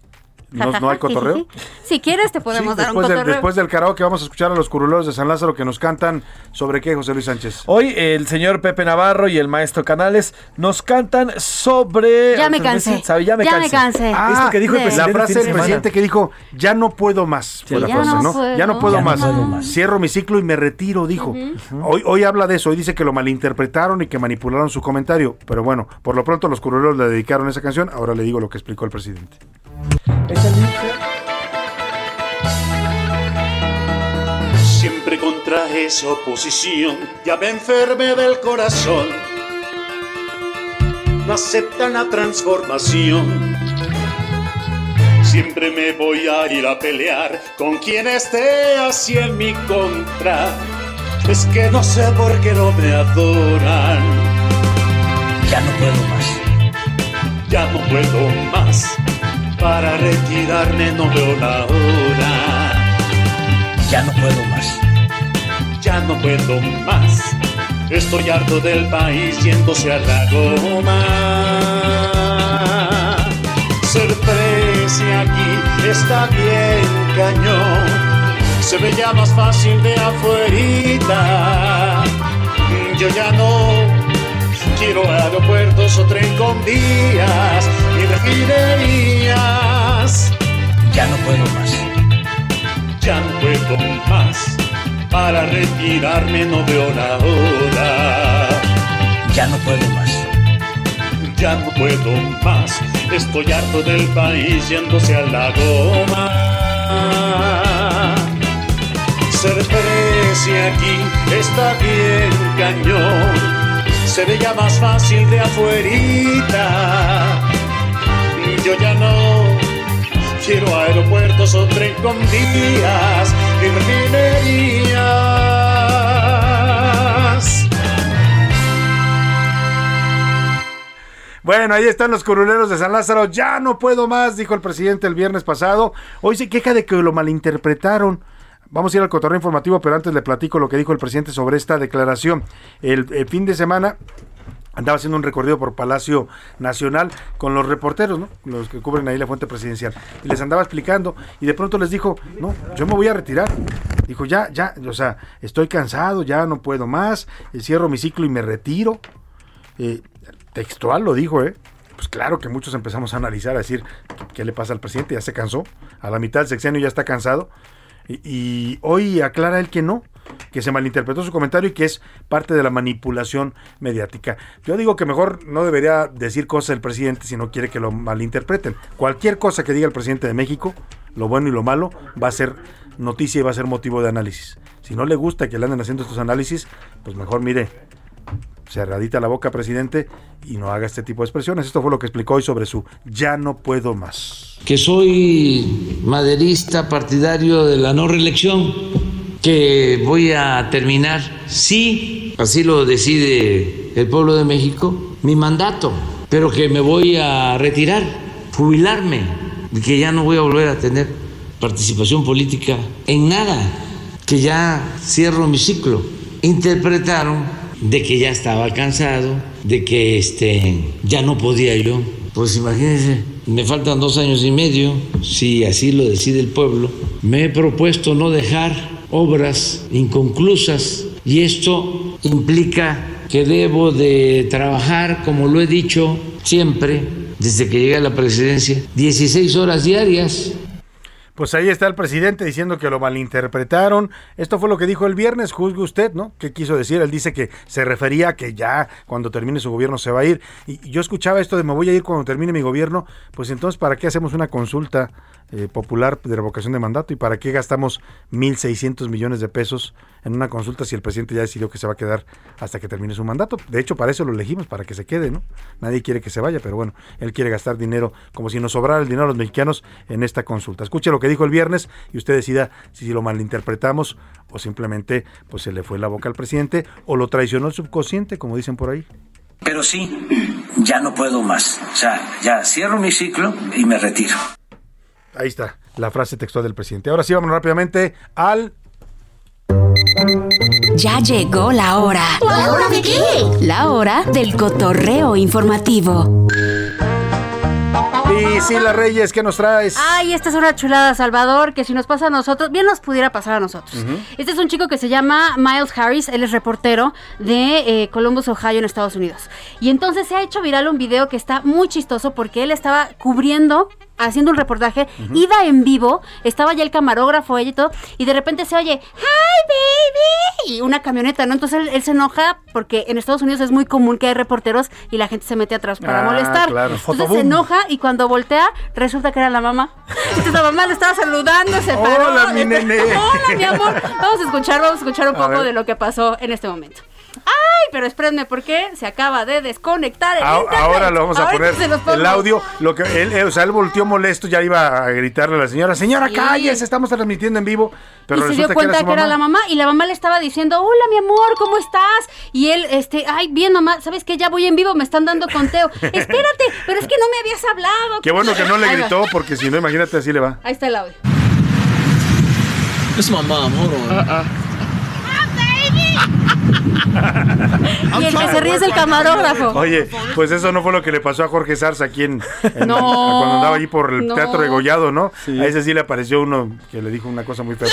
¿No, no hay cotorreo? Si quieres, te podemos Sí, dar un después, del, cotorreo. después del karaoke vamos a escuchar a los curuleros de San Lázaro que nos cantan sobre qué, José Luis Sánchez. Hoy el señor Pepe Navarro y el maestro Canales nos cantan sobre... Ya me cansé. ¿Sabe? Ya me Ya me cansé. cansé. Ah, Esto que dijo el de- presidente. La frase del presidente que dijo, ya no puedo más, fue la Ya frase, no ¿no? puedo ya no puedo, Ya no más. puedo más. Cierro mi ciclo y me retiro, dijo. hoy, hoy habla de eso, hoy dice que lo malinterpretaron y que manipularon su comentario. Pero bueno, por lo pronto los curuleros le dedicaron esa canción, ahora le digo lo que explicó el presidente. Siempre contra esa oposición, ya me enfermé del corazón. No aceptan la transformación. Siempre me voy a ir a pelear con quien esté así en mi contra. Es que no sé por qué no me adoran. Ya no puedo más. Ya no puedo más. Para retirarme no veo la hora. Ya no puedo más. Ya no puedo más. Estoy harto del país yéndose a la goma. Ser aquí está bien cañón. Se veía más fácil de afuerita. Yo ya no, Quiero aeropuertos o tren con vías y refinerías. Ya no puedo más. Ya no puedo más. Para retirarme no veo la hora. Ya no puedo más. Ya no puedo más. Estoy harto del país yéndose a la goma. Ser precio aquí está bien cañón se veía más fácil de afuerita. Yo ya no quiero aeropuertos o tren con vías y. Bueno, ahí están los curuleros de San Lázaro. Ya no puedo más, dijo el presidente el viernes pasado. Hoy se queja de que lo malinterpretaron. Vamos a ir al cotorreo informativo, pero antes le platico lo que dijo el presidente sobre esta declaración. El, fin de semana andaba haciendo un recorrido por Palacio Nacional con los reporteros, ¿no? Los que cubren ahí la fuente presidencial. Y les andaba explicando y de pronto les dijo, no, yo me voy a retirar. Dijo, ya, ya, o sea, estoy cansado, ya no puedo más, eh, cierro mi ciclo y me retiro. Eh, textual lo dijo, ¿eh? Pues claro que muchos empezamos a analizar, a decir, ¿qué le pasa al presidente? Ya se cansó, a la mitad del sexenio ya está cansado. Y, hoy aclara él que no, que se malinterpretó su comentario y que es parte de la manipulación mediática. Yo digo que mejor no debería decir cosas el presidente si no quiere que lo malinterpreten. Cualquier cosa que diga el presidente de México, lo bueno y lo malo, va a ser noticia y va a ser motivo de análisis. Si no le gusta que le anden haciendo estos análisis, pues mejor mire, cerradita la boca, presidente, y no haga este tipo de expresiones. Esto fue lo que explicó hoy sobre su ya no puedo más. Que soy maderista, partidario de la no reelección, que voy a terminar, sí, así lo decide el pueblo de México, mi mandato, pero que me voy a retirar, jubilarme, y que ya no voy a volver a tener participación política en nada, que ya cierro mi ciclo. Interpretaron de que ya estaba cansado, de que este, ya no podía yo. Pues imagínense, me faltan dos años y medio, si así lo decide el pueblo. Me he propuesto no dejar obras inconclusas y esto implica que debo de trabajar, como lo he dicho siempre, desde que llegué a la presidencia, 16 horas diarias pues ahí está el presidente diciendo que lo malinterpretaron. Esto fue lo que dijo el viernes, juzgue usted, ¿no? ¿Qué quiso decir? Él dice que se refería a que ya cuando termine su gobierno se va a ir. Y yo escuchaba esto de me voy a ir cuando termine mi gobierno. Pues entonces, ¿para qué hacemos una consulta eh, popular de revocación de mandato? ¿Y para qué gastamos 1.600 millones de pesos en una consulta si el presidente ya decidió que se va a quedar hasta que termine su mandato. De hecho, para eso lo elegimos, para que se quede, ¿no? Nadie quiere que se vaya, pero bueno, él quiere gastar dinero como si nos sobrara el dinero a los mexicanos en esta consulta. Escuche lo que dijo el viernes y usted decida si lo malinterpretamos o simplemente pues se le fue la boca al presidente o lo traicionó el subconsciente, como dicen por ahí. Pero sí, ya no puedo más. O sea, ya cierro mi ciclo y me retiro. Ahí está la frase textual del presidente. Ahora sí, vamos rápidamente al ya llegó la hora. ¿La hora de qué? La hora del cotorreo informativo. Y Sila Reyes, ¿qué nos traes? Ay, esta es una chulada, Salvador, que si nos pasa a nosotros, bien nos pudiera pasar a nosotros. Este es un chico que se llama Miles Harris, él es reportero de eh, Columbus, Ohio, en Estados Unidos. Y entonces se ha hecho viral un video que está muy chistoso porque él estaba cubriendo haciendo un reportaje, iba en vivo, estaba ya el camarógrafo, ella y todo, y de repente se oye, ¡Hi, baby! Y una camioneta, ¿no? Entonces él, se enoja porque en Estados Unidos es muy común que hay reporteros y la gente se mete atrás para ah, molestar. Entonces se enoja y cuando voltea, resulta que era la mamá. Entonces la mamá le estaba saludando, se paró. Hola, mi nene. Hola, mi amor. Vamos a escuchar, vamos a escuchar un poco de lo que pasó en este momento. Ay, pero espérenme, porque se acaba de desconectar el internet. Ahora lo vamos a poner el audio. Lo que él, o sea, él volteó molesto, ya iba a gritarle a la señora, señora, cállese, estamos transmitiendo en vivo. Pero y se dio cuenta que, era, la mamá y la mamá le estaba diciendo, hola mi amor, ¿cómo estás? Y él, este, ay, bien mamá, ¿sabes qué? Ya voy en vivo, me están dando conteo. Espérate, pero es que no me habías hablado. Qué bueno que no le gritó, porque si no, imagínate, así le va. Ahí está el audio. Es mamá, amor. y el que se ríe es el camarógrafo. Oye, pues eso no fue lo que le pasó a Jorge Sarza aquí en, cuando andaba allí por el. Teatro de Gollado, ¿no? A ese sí le apareció uno que le dijo una cosa muy fea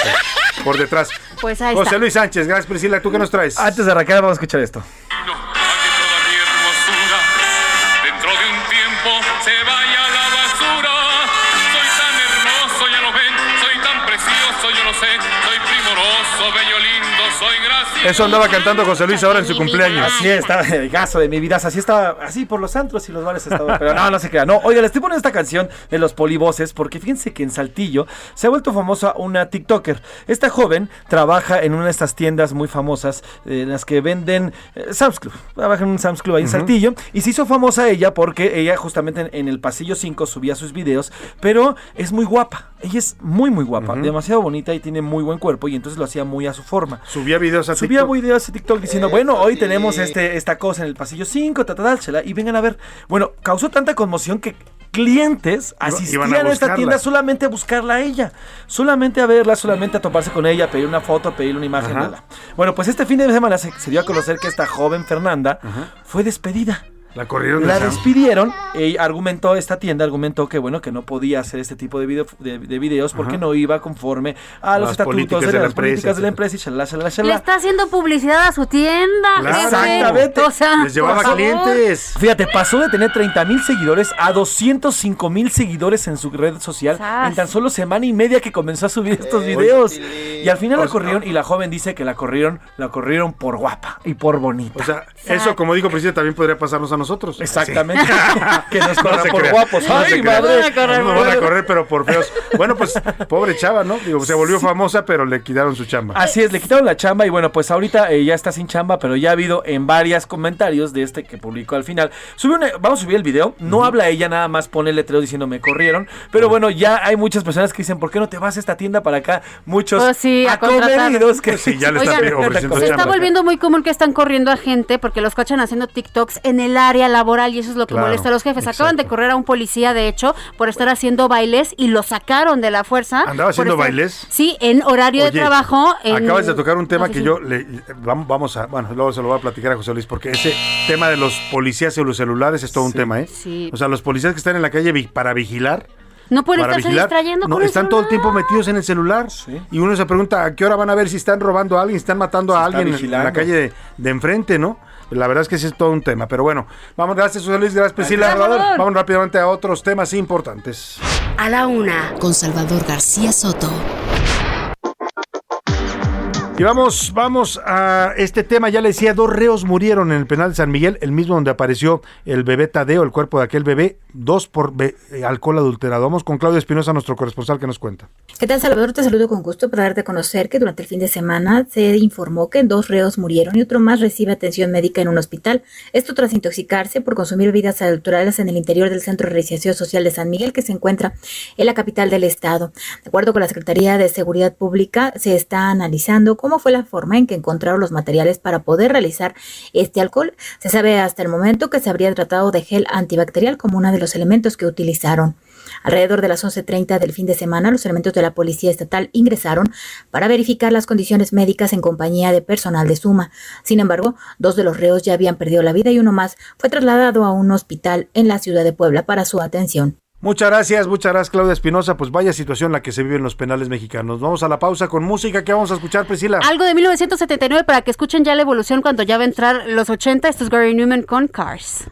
por detrás. Pues José. Luis Sánchez, gracias Priscila, ¿tú qué nos traes? Antes de arrancar vamos a escuchar esto. soy primoroso, bello eso andaba cantando José Luis ahora en su cumpleaños. Así estaba el gaso de mi vida. Así estaba, así por los antros y los bares estaba. Pero no, no se crea. No, oiga, les estoy poniendo esta canción de los polivoces porque fíjense que en Saltillo se ha vuelto famosa una TikToker. Esta joven trabaja en una de estas tiendas muy famosas eh, en las que venden eh, Sam's Club. Trabaja en un Sam's Club ahí en Saltillo. Y se hizo famosa ella porque ella justamente en, en el pasillo 5 subía sus videos. Pero es muy guapa. Ella es muy, muy guapa. Demasiado bonita y tiene muy buen cuerpo. Y entonces lo hacía muy a su forma. Subía videos a Subía TikTok. videos a TikTok diciendo, bueno, hoy tenemos este, esta cosa en el pasillo 5, ta, ta, ta, y vengan a ver. Bueno, causó tanta conmoción que clientes asistían a a, esta tienda solamente a buscarla a ella, solamente a verla, solamente a toparse con ella, pedir una foto, pedir una imagen. Bueno, pues este fin de semana se, se dio a conocer que esta joven Fernanda fue despedida. La corrieron La despidieron y argumentó esta tienda, argumentó que bueno, que no podía hacer este tipo de, video, de, de videos porque Ajá. no iba conforme a los Las estatutos políticas de, de la las empresa, políticas de la empresa y shalala, shalala, Le shalala. está haciendo publicidad a su tienda. Claro. Exactamente. O sea, Les llevaba clientes. Fíjate, pasó de tener 30 mil seguidores a 205 mil seguidores en su red social Sas. en tan solo semana y media que comenzó a subir estos videos. Y al final la corrieron y la joven dice que la corrieron, la corrieron por guapa y por bonita. O sea, eso, como dijo Priscila, también podría pasarnos a nosotros. Exactamente. que nos No corran se por crea. guapos. No Ay, madre. Van a correr No van a correr, pero por feos. Bueno, pues, pobre chava, ¿no? Digo, se volvió famosa, pero le quitaron su chamba. Así es, le quitaron la chamba y bueno, pues ahorita eh, ya está sin chamba, pero ya ha habido en varios comentarios de este que publicó al final. Sube una- vamos a subir el video, no habla ella, nada más pone el letrero diciendo me corrieron, pero bueno, ya hay muchas personas que dicen, ¿por qué no te vas a esta tienda para acá? Muchos Pues sí, acomedidos que Pues sí, ya le están Oigan, ofreciendo Se está volviendo muy común que están corriendo a gente porque los cachan haciendo TikToks en el área laboral y eso es lo que Claro, molesta a los jefes. Acaban de correr a un policía, de hecho, por estar haciendo bailes y lo sacaron de la fuerza. ¿Andaba haciendo estar- bailes? Sí, en horario de trabajo. en- Acabas de tocar un tema que oficina. yo le, vamos, vamos a, bueno, luego se lo voy a platicar a José Luis, porque ese tema de los policías y los celulares es todo un tema, ¿eh? sí. O sea, los policías que están en la calle para vigilar. No pueden para estarse vigilar, distrayendo no, con el están todo el tiempo metidos en el celular. Y uno se pregunta a qué hora van a ver si están robando a alguien, si están matando a alguien en- en la calle de, de enfrente, ¿no? La verdad es que sí es todo un tema. Pero bueno, vamos, gracias José Luis, gracias Priscila. Salvador. Vamos rápidamente a otros temas importantes. A la una, con Salvador García Soto. Y vamos, vamos a este tema. Ya le decía, dos reos murieron en el penal de San Miguel, el mismo donde apareció el bebé Tadeo, el cuerpo de aquel bebé, dos por eh, alcohol adulterado. Vamos con Claudia Espinosa, nuestro corresponsal, que nos cuenta. ¿Qué tal, Salvador? Te saludo con gusto para darte a conocer que durante el fin de semana se informó que dos reos murieron y otro más recibe atención médica en un hospital. Esto tras intoxicarse por consumir bebidas adulteradas en el interior del Centro de Reinserción Social de San Miguel, que se encuentra en la capital del estado. De acuerdo con la Secretaría de Seguridad Pública, se está analizando cómo fue la forma en que encontraron los materiales para poder realizar este alcohol. Se sabe hasta el momento que se habría tratado de gel antibacterial como uno de los elementos que utilizaron. Alrededor de las 11.30 del fin de semana, los elementos de la Policía Estatal ingresaron para verificar las condiciones médicas en compañía de personal de Suma. Sin embargo, dos de los reos ya habían perdido la vida y uno más fue trasladado a un hospital en la ciudad de Puebla para su atención. Muchas gracias, muchas gracias Claudia Espinosa. Pues vaya situación la que se vive en los penales mexicanos. Vamos a la pausa con música. ¿Qué vamos a escuchar, Priscila? Algo de 1979 para que escuchen ya la evolución cuando ya va a entrar los 80. Esto es Gary Newman con Cars.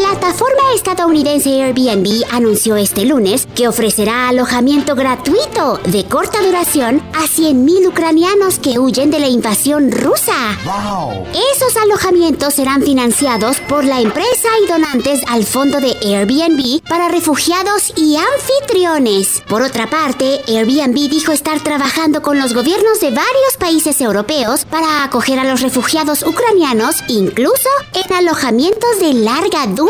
plataforma estadounidense Airbnb anunció este lunes que ofrecerá alojamiento gratuito de corta duración a 100.000 ucranianos que huyen de la invasión rusa. Esos alojamientos serán financiados por la empresa y donantes al fondo de Airbnb para refugiados y anfitriones. Por otra parte, Airbnb dijo estar trabajando con los gobiernos de varios países europeos para acoger a los refugiados ucranianos, incluso en alojamientos de larga duración.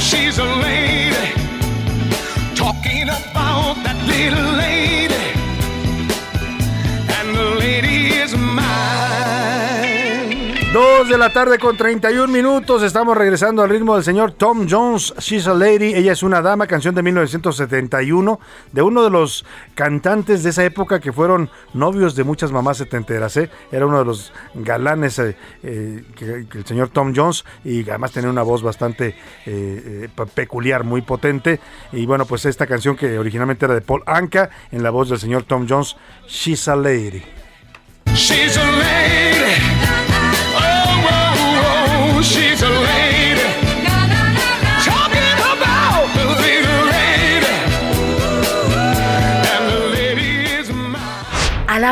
She's a lady. Talking about that little lady. And the lady is mine. Dos de la tarde con 31 minutos. Estamos regresando al ritmo del señor Tom Jones. She's a Lady. Ella es una dama. Canción de 1971. De uno de los cantantes de esa época que fueron novios de muchas mamás setenteras. ¿eh? Era uno de los galanes eh, eh, que, el señor Tom Jones. Y además tenía una voz bastante eh, eh, pe- peculiar, muy potente. Y bueno, pues esta canción que originalmente era de Paul Anka. En la voz del señor Tom Jones. She's a Lady. She's a lady.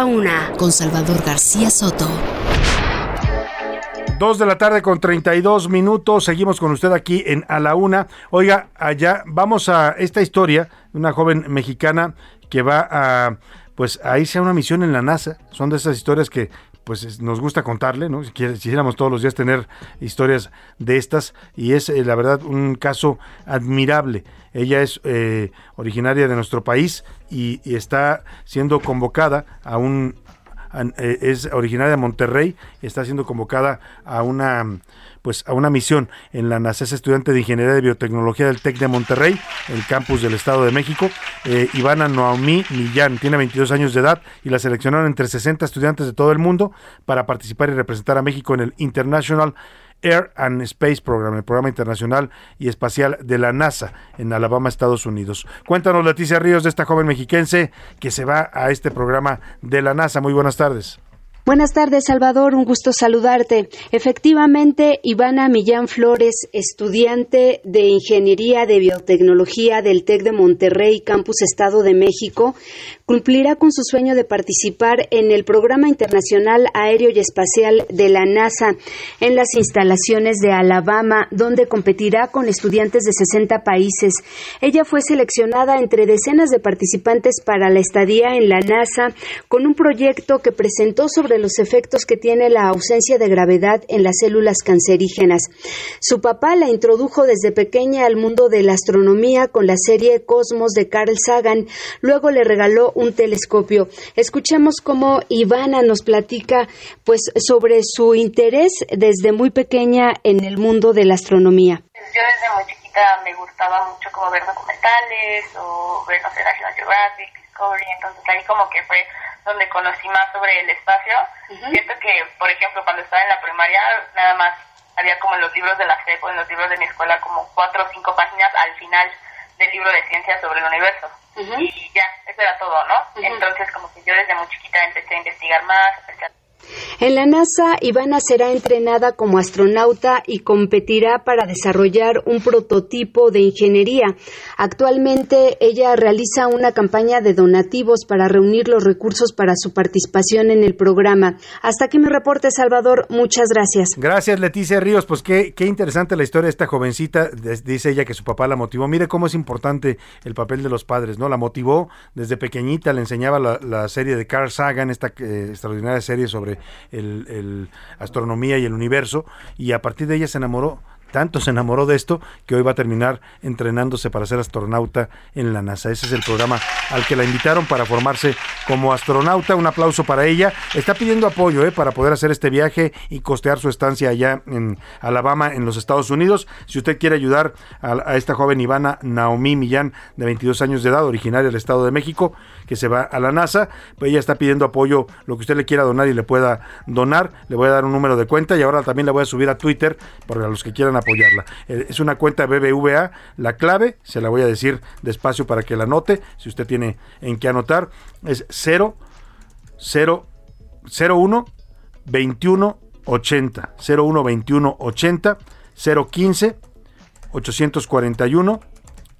Una, con Salvador García Soto. Dos de la tarde con 32 minutos. Seguimos con usted aquí en A la Una. Oiga, allá vamos a esta historia de una joven mexicana que va a pues a irse a una misión en la NASA. Son de esas historias que pues es- nos gusta contarle, ¿no? Quisiéramos todos los días tener historias de estas y es eh, la verdad un caso admirable. Ella es eh, originaria de nuestro país y- y está siendo convocada a un eh, es originaria de Monterrey, está siendo convocada a una pues a una misión en la NASA, es estudiante de Ingeniería de Biotecnología del TEC de Monterrey, el campus del Estado de México. Eh, Ivana Noamí Millán tiene 22 años de edad y la seleccionaron entre 60 estudiantes de todo el mundo para participar y representar a México en el International Air and Space Program, el programa internacional y espacial de la NASA en Alabama, Estados Unidos. Cuéntanos, Leticia Ríos, de esta joven mexiquense que se va a este programa de la NASA. Muy buenas tardes. Buenas tardes, Salvador. Un gusto saludarte. Efectivamente, Ivana Millán Flores, estudiante de Ingeniería de Biotecnología del TEC de Monterrey, Campus Estado de México, cumplirá con su sueño de participar en el Programa Internacional Aéreo y Espacial de la NASA en las instalaciones de Alabama, donde competirá con estudiantes de 60 países. Ella fue seleccionada entre decenas de participantes para la estadía en la NASA con un proyecto que presentó sobre los efectos que tiene la ausencia de gravedad en las células cancerígenas. Su papá la introdujo desde pequeña al mundo de la astronomía con la serie Cosmos de Carl Sagan. Luego le regaló un telescopio. Escuchemos cómo Ivana nos platica pues sobre su interés desde muy pequeña en el mundo de la astronomía. Yo desde muy chiquita me gustaba mucho como ver documentales o ver, no sé, National Geographic, Discovery, entonces ahí como que fue donde conocí más sobre el espacio. Siento que, por ejemplo, cuando estaba en la primaria, nada más había como en los libros de la SEP o en los libros de mi escuela como cuatro o cinco páginas al final del libro de ciencias sobre el universo. Y ya, eso era todo, ¿no? Entonces como que yo desde muy chiquita empecé a investigar más, empecé a En la NASA, Ivana será entrenada como astronauta y competirá para desarrollar un prototipo de ingeniería. Actualmente, ella realiza una campaña de donativos para reunir los recursos para su participación en el programa. Hasta aquí mi reporte, Salvador. Muchas gracias. Gracias, Leticia Ríos. Pues qué, qué interesante la historia de esta jovencita. Dice ella que su papá la motivó. Mire cómo es importante el papel de los padres, ¿no? La motivó desde pequeñita, le enseñaba la, la serie de Carl Sagan, esta eh, extraordinaria serie sobre el, el astronomía y el universo, y a partir de ella se enamoró tanto se enamoró de esto que hoy va a terminar entrenándose para ser astronauta en la NASA. Ese es el programa al que la invitaron para formarse como astronauta. Un aplauso para ella. Está pidiendo apoyo ¿eh? para poder hacer este viaje y costear su estancia allá en Alabama, en los Estados Unidos. Si usted quiere ayudar a, esta joven Ivana Naomi Millán, de 22 años de edad, originaria del Estado de México, que se va a la NASA, pues ella está pidiendo apoyo, lo que usted le quiera donar y le pueda donar. Le voy a dar un número de cuenta y ahora también la voy a subir a Twitter para los que quieran apoyarla. Eh, es una cuenta BBVA, la clave, se la voy a decir despacio para que la anote, si usted tiene en qué anotar, es 0, 0, 01 21 80, 01 21 80, 015 841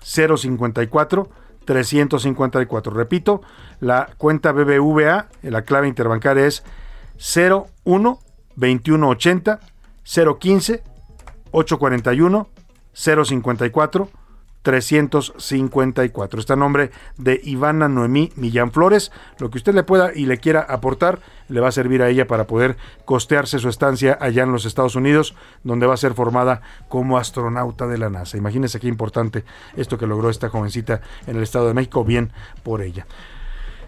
054 354. Repito, la cuenta BBVA, la clave interbancaria es 01 2180 015 841 054 354. Está a nombre de Ivana Noemí Millán Flores. Lo que usted le pueda y le quiera aportar le va a servir a ella para poder costearse su estancia allá en los Estados Unidos, donde va a ser formada como astronauta de la NASA. Imagínense qué importante esto que logró esta jovencita en el Estado de México. Bien por ella.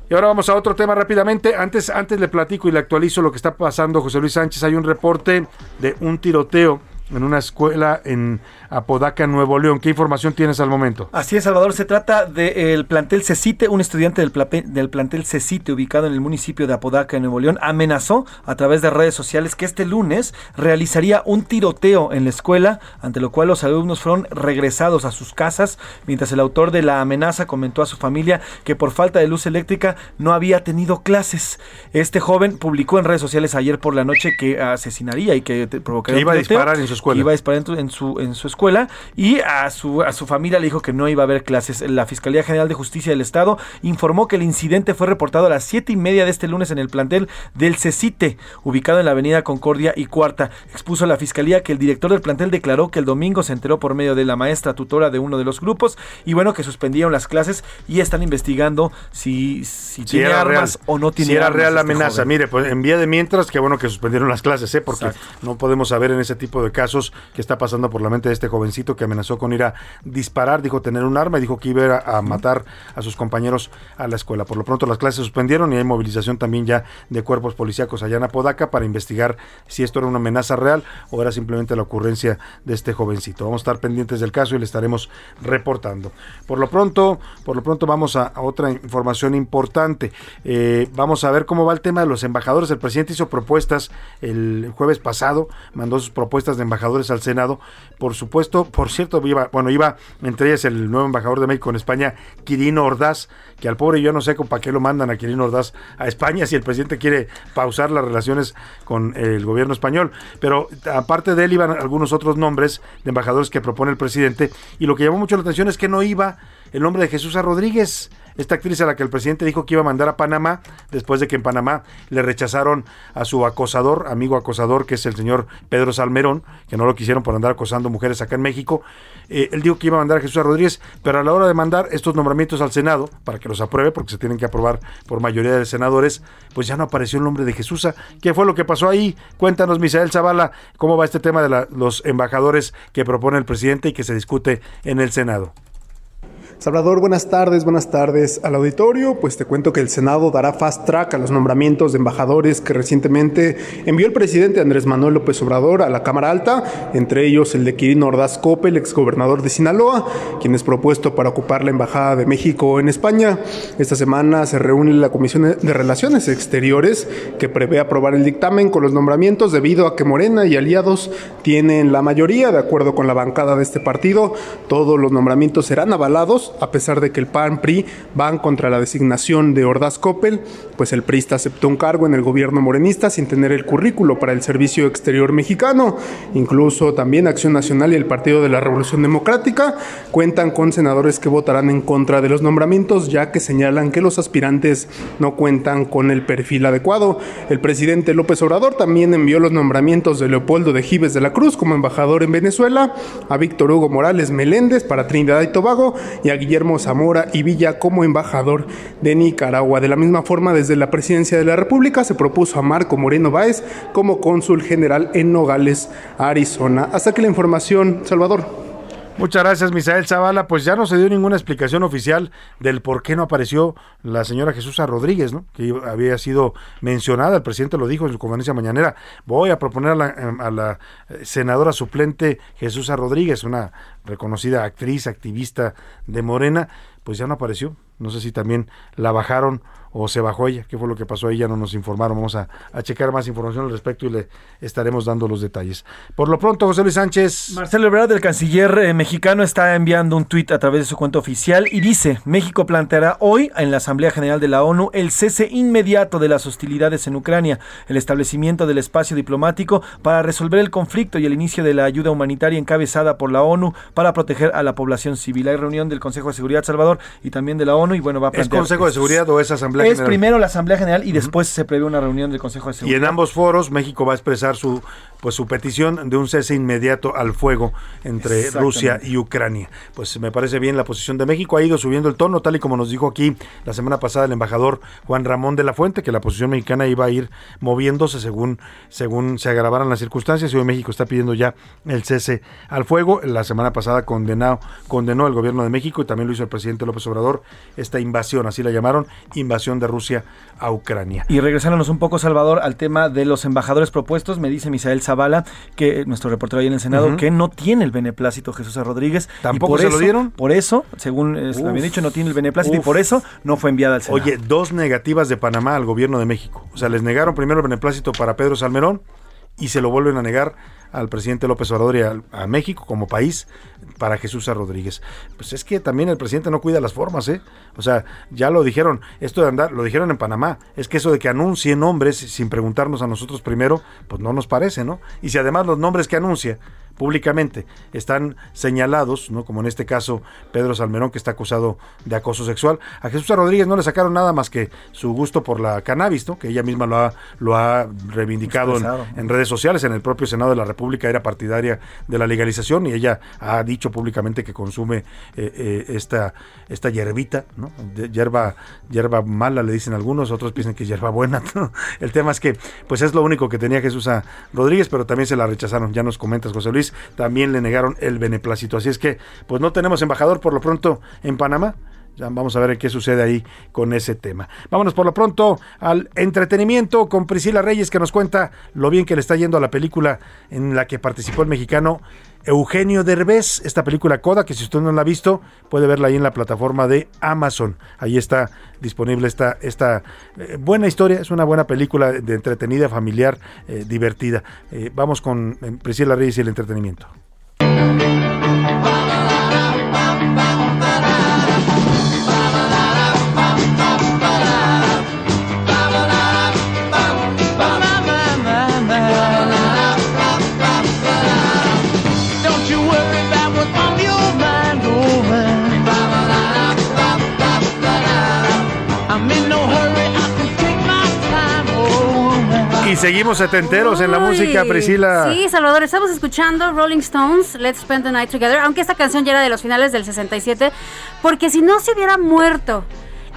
Y ahora vamos a otro tema rápidamente. Antes, antes le platico y le actualizo lo que está pasando, José Luis Sánchez. Hay un reporte de un tiroteo en una escuela en Apodaca, Nuevo León. ¿Qué información tienes al momento? Así es, Salvador. Se trata del plantel Cecite. Un estudiante del, del, plantel Cecite, ubicado en el municipio de Apodaca, Nuevo León, amenazó a través de redes sociales que este lunes realizaría un tiroteo en la escuela, ante lo cual los alumnos fueron regresados a sus casas, mientras el autor de la amenaza comentó a su familia que por falta de luz eléctrica no había tenido clases. Este joven publicó en redes sociales ayer por la noche que asesinaría y que provocaría que iba a disparar en su escuela. iba a disparar en su, en su escuela y a su, a su familia le dijo que no iba a haber clases. La Fiscalía General de Justicia del Estado informó que el incidente fue reportado a las siete y media de este lunes en el plantel del CECITE, ubicado en la avenida Concordia y Cuarta. Expuso a la Fiscalía que el director del plantel declaró que el domingo se enteró por medio de la maestra tutora de uno de los grupos y bueno, que suspendieron las clases y están investigando si, si, tiene armas o no tiene si era armas real la este amenaza. joven. Mire, pues en vía de mientras, que bueno que suspendieron las clases, ¿eh? porque no podemos saber en ese tipo de casos que está pasando por la mente de este jovencito que amenazó con ir a disparar, dijo tener un arma y dijo que iba a, a- matar a sus compañeros a la escuela. Por lo pronto las clases se suspendieron y hay movilización también ya de cuerpos policíacos allá en Apodaca para investigar si esto era una amenaza real o era simplemente la ocurrencia de este jovencito. Vamos a estar pendientes del caso y le estaremos reportando. Por lo pronto, por lo pronto vamos a, a otra información importante. Eh, vamos a ver cómo va el tema de los embajadores. El presidente hizo propuestas el jueves pasado, mandó sus propuestas de embajadores al Senado. Por supuesto, por cierto, iba, bueno, iba entre ellas el nuevo embajador de México en España, Quirino Ordaz, que al pobre yo no sé con para qué lo mandan a Quirino Ordaz a España si el presidente quiere pausar las relaciones con el gobierno español. Pero aparte de él iban algunos otros nombres de embajadores que propone el presidente y lo que llamó mucho la atención es que no iba el nombre de Jesús Rodríguez, esta actriz a la que el presidente dijo que iba a mandar a Panamá después de que en Panamá le rechazaron a su acosador, amigo acosador, que es el señor Pedro Salmerón, que no lo quisieron por andar acosando mujeres acá en México. Eh, él dijo que iba a mandar a Jesús Rodríguez, pero a la hora de mandar estos nombramientos al Senado, para que los apruebe, porque se tienen que aprobar por mayoría de senadores, pues ya no apareció el nombre de Jesús. ¿Qué fue lo que pasó ahí? Cuéntanos, Misael Zavala, cómo va este tema de los embajadores que propone el presidente y que se discute en el Senado. Salvador, buenas tardes, buenas tardes al auditorio. Pues te cuento que el Senado dará fast track a los nombramientos de embajadores que recientemente envió el presidente Andrés Manuel López Obrador a la Cámara Alta, entre ellos el de Quirino Ordaz Coppel, exgobernador de Sinaloa, quien es propuesto para ocupar la Embajada de México en España. Esta semana se reúne la Comisión de Relaciones Exteriores que prevé aprobar el dictamen con los nombramientos debido a que Morena y aliados tienen la mayoría, de acuerdo con la bancada de este partido. Todos los nombramientos serán avalados a pesar de que el PAN-PRI van contra la designación de Ordaz Coppel, pues el PRIista aceptó un cargo en el gobierno morenista sin tener el currículo para el servicio exterior mexicano. Incluso también Acción Nacional y el Partido de la Revolución Democrática cuentan con senadores que votarán en contra de los nombramientos, ya que señalan que los aspirantes no cuentan con el perfil adecuado. El presidente López Obrador también envió los nombramientos de Leopoldo de Gives de la Cruz como embajador en Venezuela, a Víctor Hugo Morales Meléndez para Trinidad y Tobago y a Guillermo Zamora y Villa como embajador de Nicaragua. De la misma forma, desde la presidencia de la República se propuso a Marco Moreno Báez como cónsul general en Nogales, Arizona. Hasta que la información, Salvador. Muchas gracias, Misael Zavala. Pues ya no se dio ninguna explicación oficial del por qué no apareció la señora Jesús Rodríguez, ¿no? Que había sido mencionada, el presidente lo dijo en su conferencia mañanera. Voy a proponer a la, a la senadora suplente Jesús Rodríguez, una reconocida actriz, activista de Morena, pues ya no apareció. No sé si también la bajaron o se bajó ella. ¿Qué fue lo que pasó ahí? Ya no nos informaron. Vamos a, a checar más información al respecto y le estaremos dando los detalles. Por lo pronto, José Luis Sánchez. Marcelo Ebrard, el canciller eh, mexicano, está enviando un tuit a través de su cuenta oficial y dice, México planteará hoy en la Asamblea General de la ONU el cese inmediato de las hostilidades en Ucrania, el establecimiento del espacio diplomático para resolver el conflicto y el inicio de la ayuda humanitaria encabezada por la ONU para proteger a la población civil. Hay reunión del Consejo de Seguridad Salvador y también de la ONU y bueno, va a ¿Es plantear... Consejo de Seguridad o es Asamblea Asamblea es General. primero la Asamblea General y después se prevé una reunión del Consejo de Y Seguridad. en ambos foros México va a expresar su pues su petición de un cese inmediato al fuego entre. Rusia y Ucrania. Pues me parece bien la posición de México, ha ido subiendo el tono, tal y como nos dijo aquí la semana pasada el embajador Juan Ramón de la Fuente, que la posición mexicana iba a ir moviéndose según, según se agravaran las circunstancias, y hoy México está pidiendo ya el cese al fuego. La semana pasada condenó, condenó el gobierno de México y también lo hizo el presidente López Obrador, esta invasión, así la llamaron, invasión de Rusia a Ucrania. Y regresándonos un poco, Salvador, al tema de los embajadores propuestos, me dice Misael Zavala, que nuestro reportero ahí en el Senado, que no tiene el beneplácito Jesús A. Rodríguez. ¿Tampoco por se lo eso- dieron? Por eso, según eh, habían dicho, no tiene el beneplácito y por eso no fue enviada al Senado. Oye, dos negativas de Panamá al gobierno de México. O sea, les negaron primero el beneplácito para Pedro Salmerón y se lo vuelven a negar al presidente López Obrador y a, México como país para Jesús. Rodríguez. Pues es que también el presidente no cuida las formas, ¿eh? O sea, ya lo dijeron, esto de andar, lo dijeron en Panamá, es que eso de que anuncien nombres sin preguntarnos a nosotros primero, pues no nos parece, ¿no? Y si además los nombres que anuncia públicamente están señalados, ¿no? como en este caso Pedro Salmerón, que está acusado de acoso sexual. A Jesús. Rodríguez no le sacaron nada más que su gusto por la cannabis, ¿no? que ella misma lo ha, lo ha reivindicado en, redes sociales. En el propio Senado de la República era partidaria de la legalización y ella ha dicho públicamente que consume eh, eh, esta, esta hierbita, ¿no? De- hierba, hierba mala, le dicen algunos, otros piensan que es hierba buena. ¿no? El tema es que pues es lo único que tenía Jesús A. Rodríguez, pero también se la rechazaron. Ya nos comentas, José Luis, también le negaron el beneplácito. Así es que pues no tenemos embajador por lo pronto en Panamá. Vamos a ver qué sucede ahí con ese tema. Vámonos por lo pronto al entretenimiento con Priscila Reyes que nos cuenta lo bien que le está yendo a la película en la que participó el mexicano Eugenio Derbez, esta película Coda, que si usted no la ha visto, puede verla ahí en la plataforma de Amazon. Ahí está disponible esta, esta eh, buena historia, es una buena película de entretenida, familiar, eh, divertida. Eh, vamos con Priscila Reyes y el entretenimiento. Y seguimos setenteros en la música, Priscila. Sí, Salvador, estamos escuchando Rolling Stones, Let's Spend the Night Together, aunque esta canción ya era de los finales del 67, porque si no se hubiera muerto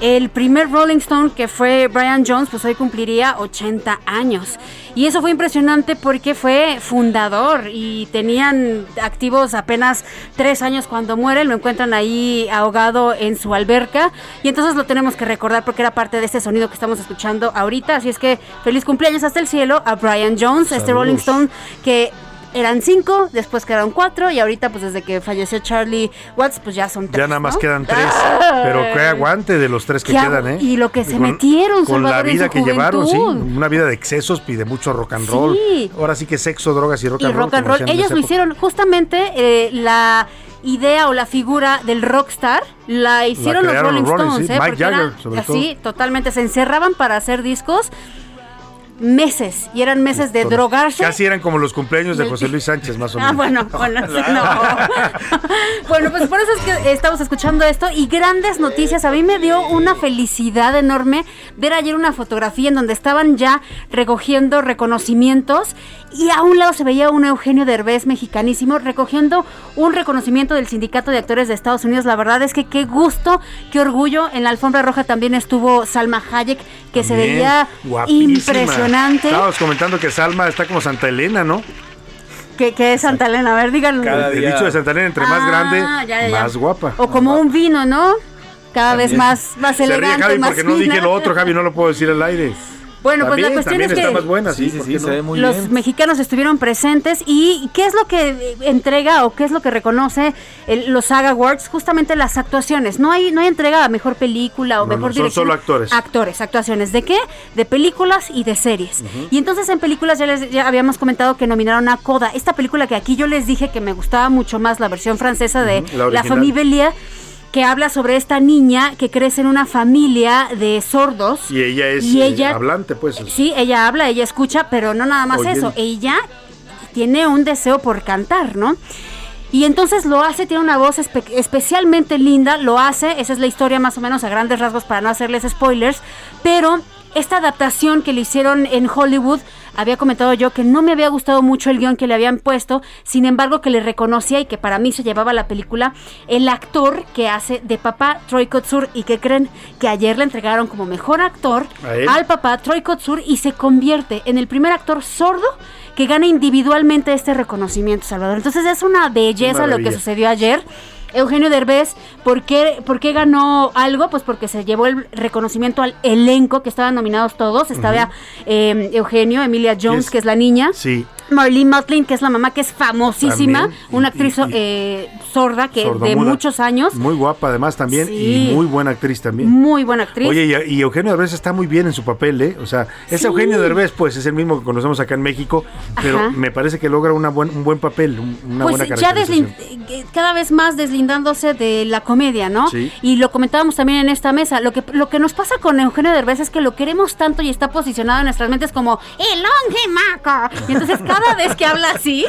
el primer Rolling Stone, que fue Brian Jones, pues hoy cumpliría 80 años. Y eso fue impresionante porque fue fundador y tenían activos apenas tres años cuando muere, lo encuentran ahí ahogado en su alberca y entonces lo tenemos que recordar porque era parte de este sonido que estamos escuchando ahorita. Así es que feliz cumpleaños hasta el cielo a Brian Jones, este. Rolling Stone que eran cinco, después quedaron cuatro y ahorita pues desde que falleció Charlie Watts pues ya son tres. Ya nada más ¿no? quedan tres. Ay. Pero qué aguante de los tres que quedan, ¿eh? y lo que se con- metieron, Con la en vida su que llevaron, sí. Una vida de excesos y de mucho rock and roll. Sí. Ahora sí que sexo, drogas y rock y and roll. rock and Ellos lo época. hicieron justamente eh, la idea o la figura del rockstar la hicieron los Rolling Stones, sí. ¿eh? Mike Jagger, sobre así, totalmente se encerraban para hacer discos meses y eran meses de drogarse. Casi eran como los cumpleaños de José Luis Sánchez, más o menos. Ah, bueno, bueno, no. bueno, pues por eso es que estamos escuchando esto y grandes noticias. A mí me dio una felicidad enorme ver ayer una fotografía en donde estaban ya recogiendo reconocimientos y a un lado se veía un Eugenio Derbez mexicanísimo recogiendo un reconocimiento del Sindicato de Actores de Estados Unidos. La verdad es que qué gusto, qué orgullo. En la alfombra roja también estuvo Salma Hayek, que se veía guapísima. Impresionante. Estábamos comentando que Salma está como Santa Elena, ¿no? Que, que es Santa Elena, a ver, díganlo. El dicho de Santa Elena, entre más Ah, grande, ya, ya, ya. más guapa. O como un vino, ¿no? Cada vez más, más Se ríe elegante, Javi más porque no dije lo otro, Javi, no lo puedo decir al aire. Bueno, pues la cuestión es está que más buena, sí, Sí, sí, ¿por sí, qué se ve muy los bien. mexicanos estuvieron presentes y ¿qué es lo que eh, entrega o qué es lo que reconoce el- los SAG Awards? Justamente las actuaciones. No hay no hay entrega a mejor película o No, no, mejor son dirección. solo actores. Actores, actuaciones. ¿De qué? De películas y de series. Y entonces en películas ya les ya habíamos comentado que nominaron a Coda. Esta película que aquí yo les dije que me gustaba mucho más la versión francesa de la La. Famille Bélier que habla sobre esta niña que crece en una familia de sordos. Y ella es Y eh, ella- hablante, pues. Sí, ella habla, ella escucha, pero no nada más Oye. eso. Ella tiene un deseo por cantar, ¿no? Y entonces lo hace, tiene una voz espe- especialmente linda, lo hace, esa es la historia más o menos a grandes rasgos para no hacerles spoilers, pero esta adaptación que le hicieron en Hollywood, había comentado yo que no me había gustado mucho el guion que le habían puesto, sin embargo que le reconocía y que para mí se llevaba la película el actor que hace de papá Troy Kotsur y que creen que ayer le entregaron como mejor actor al papá Troy Kotsur y se convierte en el primer actor sordo que gana individualmente este reconocimiento, Salvador. Entonces es una belleza lo que sucedió ayer. Eugenio Derbez, ¿por qué, ¿por qué ganó algo? Pues porque se llevó el reconocimiento al elenco, que estaban nominados todos. Estaba eh, Eugenio, Emilia Jones, es- que es la niña. Sí. Marlene Matlin, que es la mamá, que es famosísima, También, una actriz y- y- eh, sorda que de muchos años, Muy guapa además también Sí. y muy buena actriz también. muy buena actriz. Oye, y, y Eugenio Derbez está muy bien en su papel, ¿eh? O sea, es Sí. Eugenio Derbez, pues es el mismo que conocemos acá en México, pero Ajá. me parece que logra una buen, un buen papel, un- una pues buena ya caracterización. deslin- eh, cada vez más deslindándose de la comedia, ¿no? Sí. Y lo comentábamos también en esta mesa. Lo que, lo que nos pasa con Eugenio Derbez es que lo queremos tanto y está posicionado en nuestras mentes como el longemaco. Y entonces cada vez que habla así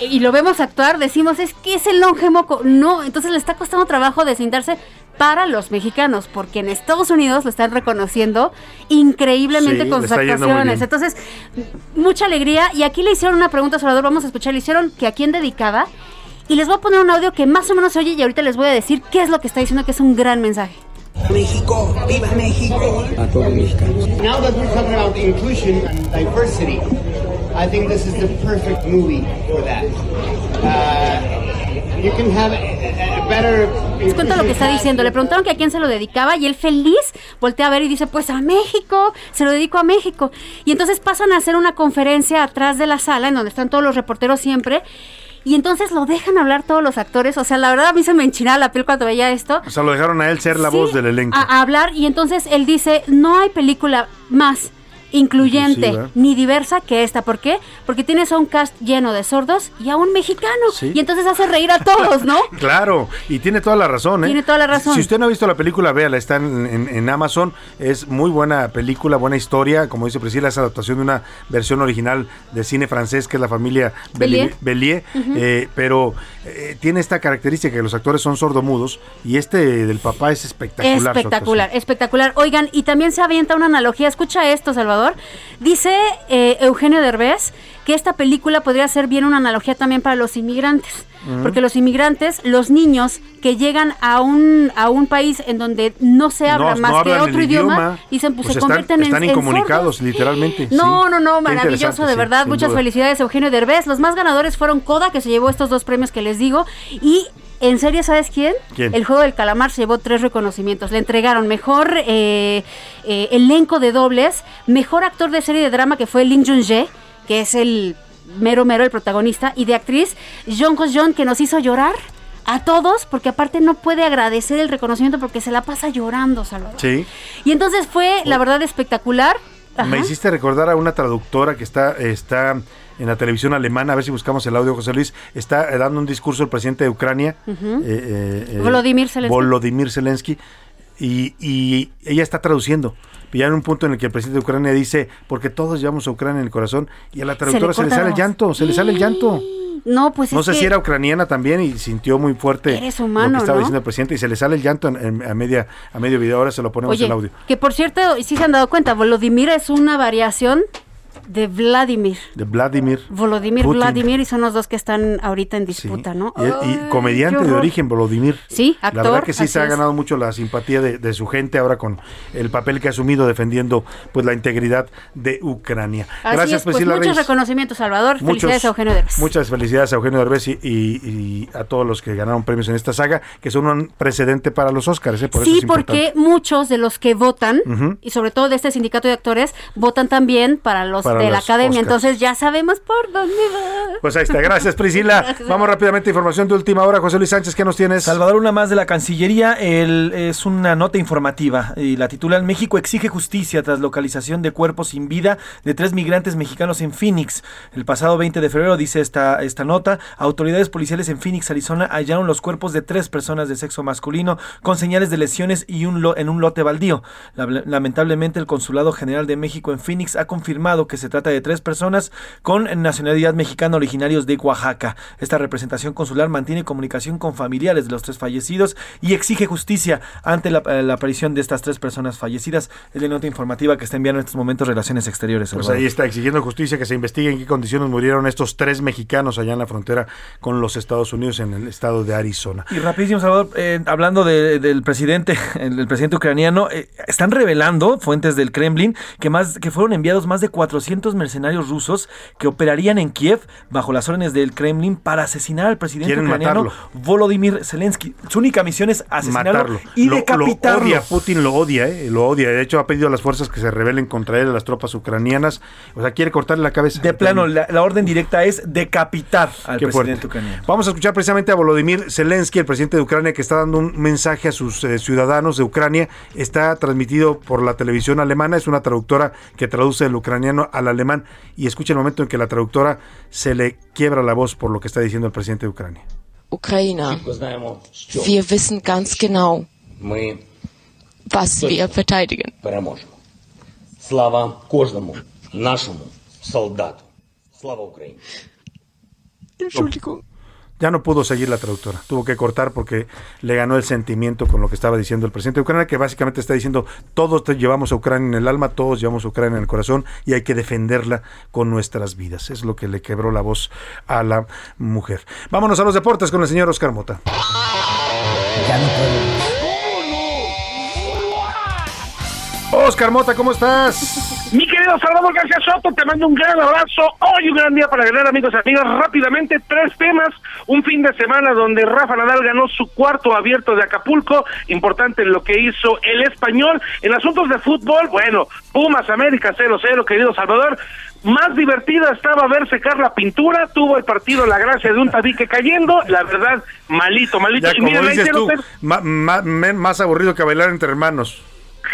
y lo vemos actuar, decimos, es que es el longemoco. No, entonces le está costando trabajo deslindarse para los mexicanos, porque en Estados Unidos lo están reconociendo increíblemente Sí, con sus actuaciones. Entonces, mucha alegría. Y aquí le hicieron una pregunta, Salvador, vamos a escuchar. Le hicieron que a quién dedicaba. Y les voy a poner un audio que más o menos se oye y ahorita les voy a decir qué es lo que está diciendo, que es un gran mensaje. México, viva México. a todos los mexicanos. Now that we're talking about inclusion and diversity, I think this is the perfect movie for that. Uh, you can have a, a better. Les cuento lo que está diciendo. Le preguntaron que a quién se lo dedicaba y él feliz voltea a ver y dice, pues a México, se lo dedico a México. Y entonces pasan a hacer una conferencia atrás de la sala en donde están todos los reporteros siempre. Y entonces lo dejan hablar todos los actores. O sea, la verdad a mí se me enchinaba la piel cuando veía esto. O sea, lo dejaron a él ser la Sí, voz del elenco. A, a hablar y entonces él dice, no hay película más incluyente ni diversa que esta. ¿Por qué? Porque tienes a un cast lleno de sordos y a un mexicano. Sí. Y entonces hace reír a todos, ¿no? Claro, y tiene toda la razón, ¿eh? Tiene toda la razón. Si usted no ha visto la película, véala, está en, en- en Amazon. Es muy buena película, buena historia. Como dice Priscila, es adaptación de una versión original de cine francés, que es la familia Bellier. Bellier. Eh, pero eh, tiene esta característica que los actores son sordomudos y este del papá es espectacular. Espectacular, espectacular. Oigan, y también se avienta una analogía. Escucha esto, Salvador. Dice eh, Eugenio Derbez que esta película podría ser bien una analogía también para los inmigrantes. Porque los inmigrantes, los niños que llegan a un, a un país en donde no se habla No- más no que otro idioma, idioma, dicen, pues, pues se están- convierten en- están en, incomunicados, sordos. literalmente, sí. No, no, no, maravilloso, de verdad. Muchas duda. felicidades, Eugenio Derbez. Los más ganadores fueron Coda, que se llevó estos dos premios que les digo. Y en serio, ¿sabes quién? ¿Quién? El juego del calamar se llevó tres reconocimientos. Le entregaron mejor eh, eh, elenco de dobles, mejor actor de serie de drama, que fue Ling Jun-jae, que es el mero mero, el protagonista, y de actriz, Jong Ho-jeon, que nos hizo llorar. A todos, porque aparte no puede agradecer el reconocimiento porque se la pasa llorando, Salvador. Sí. Y entonces fue, la verdad, espectacular. Ajá. Me hiciste recordar a una traductora que está, está en la televisión alemana, a ver si buscamos el audio, José Luis, está eh, dando un discurso el presidente de Ucrania, eh, eh, Volodymyr Zelensky. Volodymyr Zelensky, y, y ella está traduciendo. Y ya en un punto en el que el presidente de Ucrania dice, porque todos llevamos a Ucrania en el corazón, y a la traductora se le, sale el llanto, se le sale el llanto. No, pues No es sé que si era ucraniana también y sintió muy fuerte Eres lo humano, que estaba ¿no? diciendo el presidente y se le sale el llanto en- en- a, media, a medio video. Ahora se lo ponemos Oye, el audio. que por cierto, y si se han dado cuenta, Volodymyr es una variación de Vladimir. De Vladimir. Volodymyr, Putin. Vladimir, y son los dos que están ahorita en disputa, ¿no? Y, comediante de origen, Volodymyr. Sí, La actor, verdad que sí se ha es. ganado mucho la simpatía de, de su gente ahora con el papel que ha asumido defendiendo pues la integridad de Ucrania. Así Gracias, es, pues Priscila muchos Reyes. reconocimientos, Salvador. Muchos- Felicidades a Eugenio Derbez. Muchas felicidades a Eugenio Derbez y, y- y a todos los que ganaron premios en esta saga, que son un precedente para los Oscars. ¿eh? Por eso sí, es importante. porque muchos de los que votan, y sobre todo de este sindicato de actores, votan también para los Para de la academia. Entonces ya sabemos por dónde va. Pues ahí está, gracias Priscila. Gracias. Vamos rápidamente a información de última hora. José Luis Sánchez, ¿qué nos tienes? Salvador, una más de la Cancillería. El- es una nota informativa y la titulan México exige justicia tras localización de cuerpos sin vida de tres migrantes mexicanos en Phoenix. El pasado 20 de febrero, dice esta, esta nota, autoridades policiales en Phoenix, Arizona, hallaron los cuerpos de tres personas de sexo masculino con señales de lesiones y un lo- en un lote baldío. La- lamentablemente, el Consulado General de México en Phoenix ha confirmado que se trata de tres personas con nacionalidad mexicana originarios de Oaxaca. Esta representación consular mantiene comunicación con familiares de los tres fallecidos y exige justicia ante la, eh, la aparición de estas tres personas fallecidas. Es la nota informativa que está enviando en estos momentos Relaciones Exteriores. Pues Salvador. ahí está exigiendo justicia que se investigue en qué condiciones murieron estos tres mexicanos allá en la frontera con los Estados Unidos en el estado de Arizona. Y rapidísimo, Salvador, eh, hablando de- del presidente, el, el presidente ucraniano, eh, están revelando fuentes del Kremlin que más que fueron enviados más de 400 mercenarios rusos que operarían en Kiev bajo las órdenes del Kremlin para asesinar al presidente Quieren ucraniano matarlo. Volodymyr Zelensky. Su única misión es asesinarlo matarlo. y Lo- decapitarlo. Lo odia, Putin lo odia, ¿eh? lo odia. De hecho, ha pedido a las fuerzas que se rebelen contra él, a las tropas ucranianas. O sea, quiere cortarle la cabeza. de plano, la, la orden directa es decapitar al Qué presidente fuerte. ucraniano. Vamos a escuchar precisamente a Volodymyr Zelensky, el presidente de Ucrania, que está dando un mensaje a sus eh, ciudadanos de Ucrania. Está transmitido por la televisión alemana. Es una traductora que traduce el ucraniano al alemán. Y escucha el momento en que la traductora se le quiebra la voz por lo que está diciendo el presidente de Ucrania. Ukrainer, wir wissen ganz genau, Ми was wir verteidigen. переможемо. Слава кожному нашому солдату. Слава Україні! Entschuldigung. Ya no pudo seguir la traductora, tuvo que cortar porque le ganó el sentimiento con lo que estaba diciendo el presidente de Ucrania, que básicamente está diciendo, todos llevamos a Ucrania en el alma, todos llevamos a Ucrania en el corazón y hay que defenderla con nuestras vidas. Es lo que le quebró la voz a la mujer. Vámonos a los deportes con el señor Oscar Mota. Ya no puedo. Oscar Mota, ¿cómo estás? Mi querido Salvador García Soto, te mando un gran abrazo. Hoy un gran día para ganar, amigos y amigas. Rápidamente, tres temas. Un fin de semana donde Rafa Nadal ganó su cuarto abierto de Acapulco. Importante lo que hizo el español. En asuntos de fútbol, bueno, Pumas América 0-0, querido Salvador. Más divertida estaba ver secar la pintura. Tuvo el partido la gracia de un tabique cayendo. La verdad, malito, malito. Ya, Y quiero tú, ser- ma- ma- me- más aburrido que bailar entre hermanos.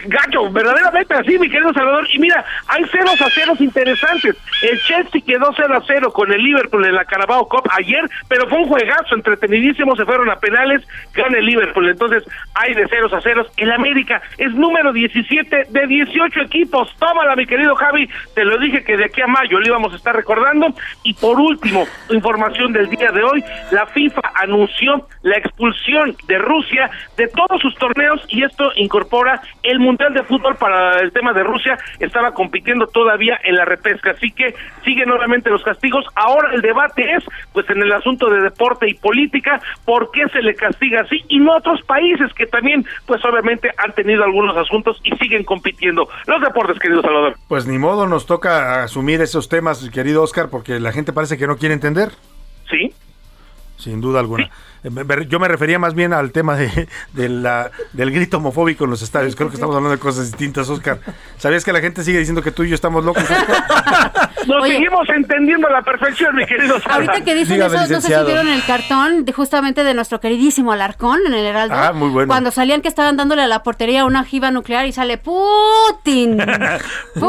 Gacho, verdaderamente así, mi querido Salvador. Y mira, hay ceros a ceros interesantes. El Chelsea quedó 0 a 0 con el Liverpool en la Carabao Cup ayer, pero fue un juegazo entretenidísimo. Se fueron a penales, gana el Liverpool. Entonces, hay de ceros a ceros. El América es número 17 de 18 equipos. Tómala, mi querido Javi. Te lo dije que de aquí a mayo lo íbamos a estar recordando. Y por último, información del día de hoy: la FIFA anunció la expulsión de Rusia de todos sus torneos y esto incorpora el Mundial de Fútbol para el tema de Rusia. Estaba compitiendo todavía en la repesca, así que siguen nuevamente los castigos. Ahora el debate es, pues en el asunto de deporte y política, ¿por qué se le castiga así? Y no a otros países que también, pues obviamente han tenido algunos asuntos y siguen compitiendo. Los deportes, querido Salvador. Pues ni modo, nos toca asumir esos temas, querido Oscar, porque la gente parece que no quiere entender. Sí. Sin duda alguna. Yo me refería más bien al tema de, de la, del grito homofóbico en los estadios. Creo que estamos hablando de cosas distintas, Oscar. ¿Sabías que la gente sigue diciendo que tú y yo estamos locos? Oscar? Nos seguimos entendiendo a la perfección, mi querido Salvador. Ahorita que dicen eso, no sé si vieron el cartón de justamente de nuestro queridísimo Alarcón en el Heraldo. Ah, muy bueno. Cuando salían que estaban dándole a la portería una ojiva nuclear y sale Putin. Putin.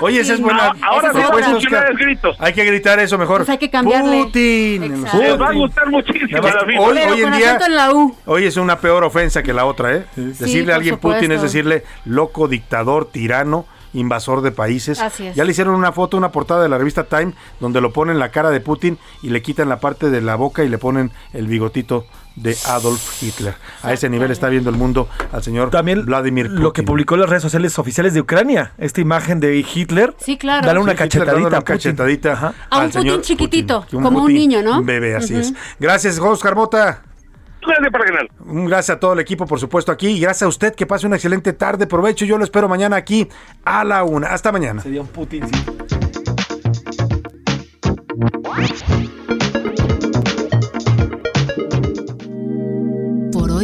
Oye, esa es buena. No, ahora no buena. van a funcionar el grito. Hay que gritar eso mejor. Pues hay que cambiarle. Putin. va a gustar muchísimo la vida. Hoy, Pero hoy en día, acento en la U. hoy es una peor ofensa que la otra, ¿eh? Decirle a alguien supuesto. Putin es decirle loco, dictador, tirano, invasor de países. Así es. Ya le hicieron una foto, una portada de la revista Time, donde lo ponen la cara de Putin y le quitan la parte de la boca y le ponen el bigotito de Adolf Hitler. A ese nivel está viendo el mundo al señor Vladimir Putin. Lo que publicó en las redes sociales oficiales de Ucrania, esta imagen de Hitler. Sí, claro. Dale una Sí, Hitler dándole cachetadita. una a Putin. cachetadita Ajá. A un al Putin señor chiquitito, como un niño, ¿no? Bebé, así es. Gracias, Oscar Mota. Gracias para ganar. Un Gracias a todo el equipo, por supuesto, aquí. Y gracias a usted, que pase una excelente tarde. Provecho. Yo lo espero mañana aquí a la una. Hasta mañana. Sería un Putin, sí.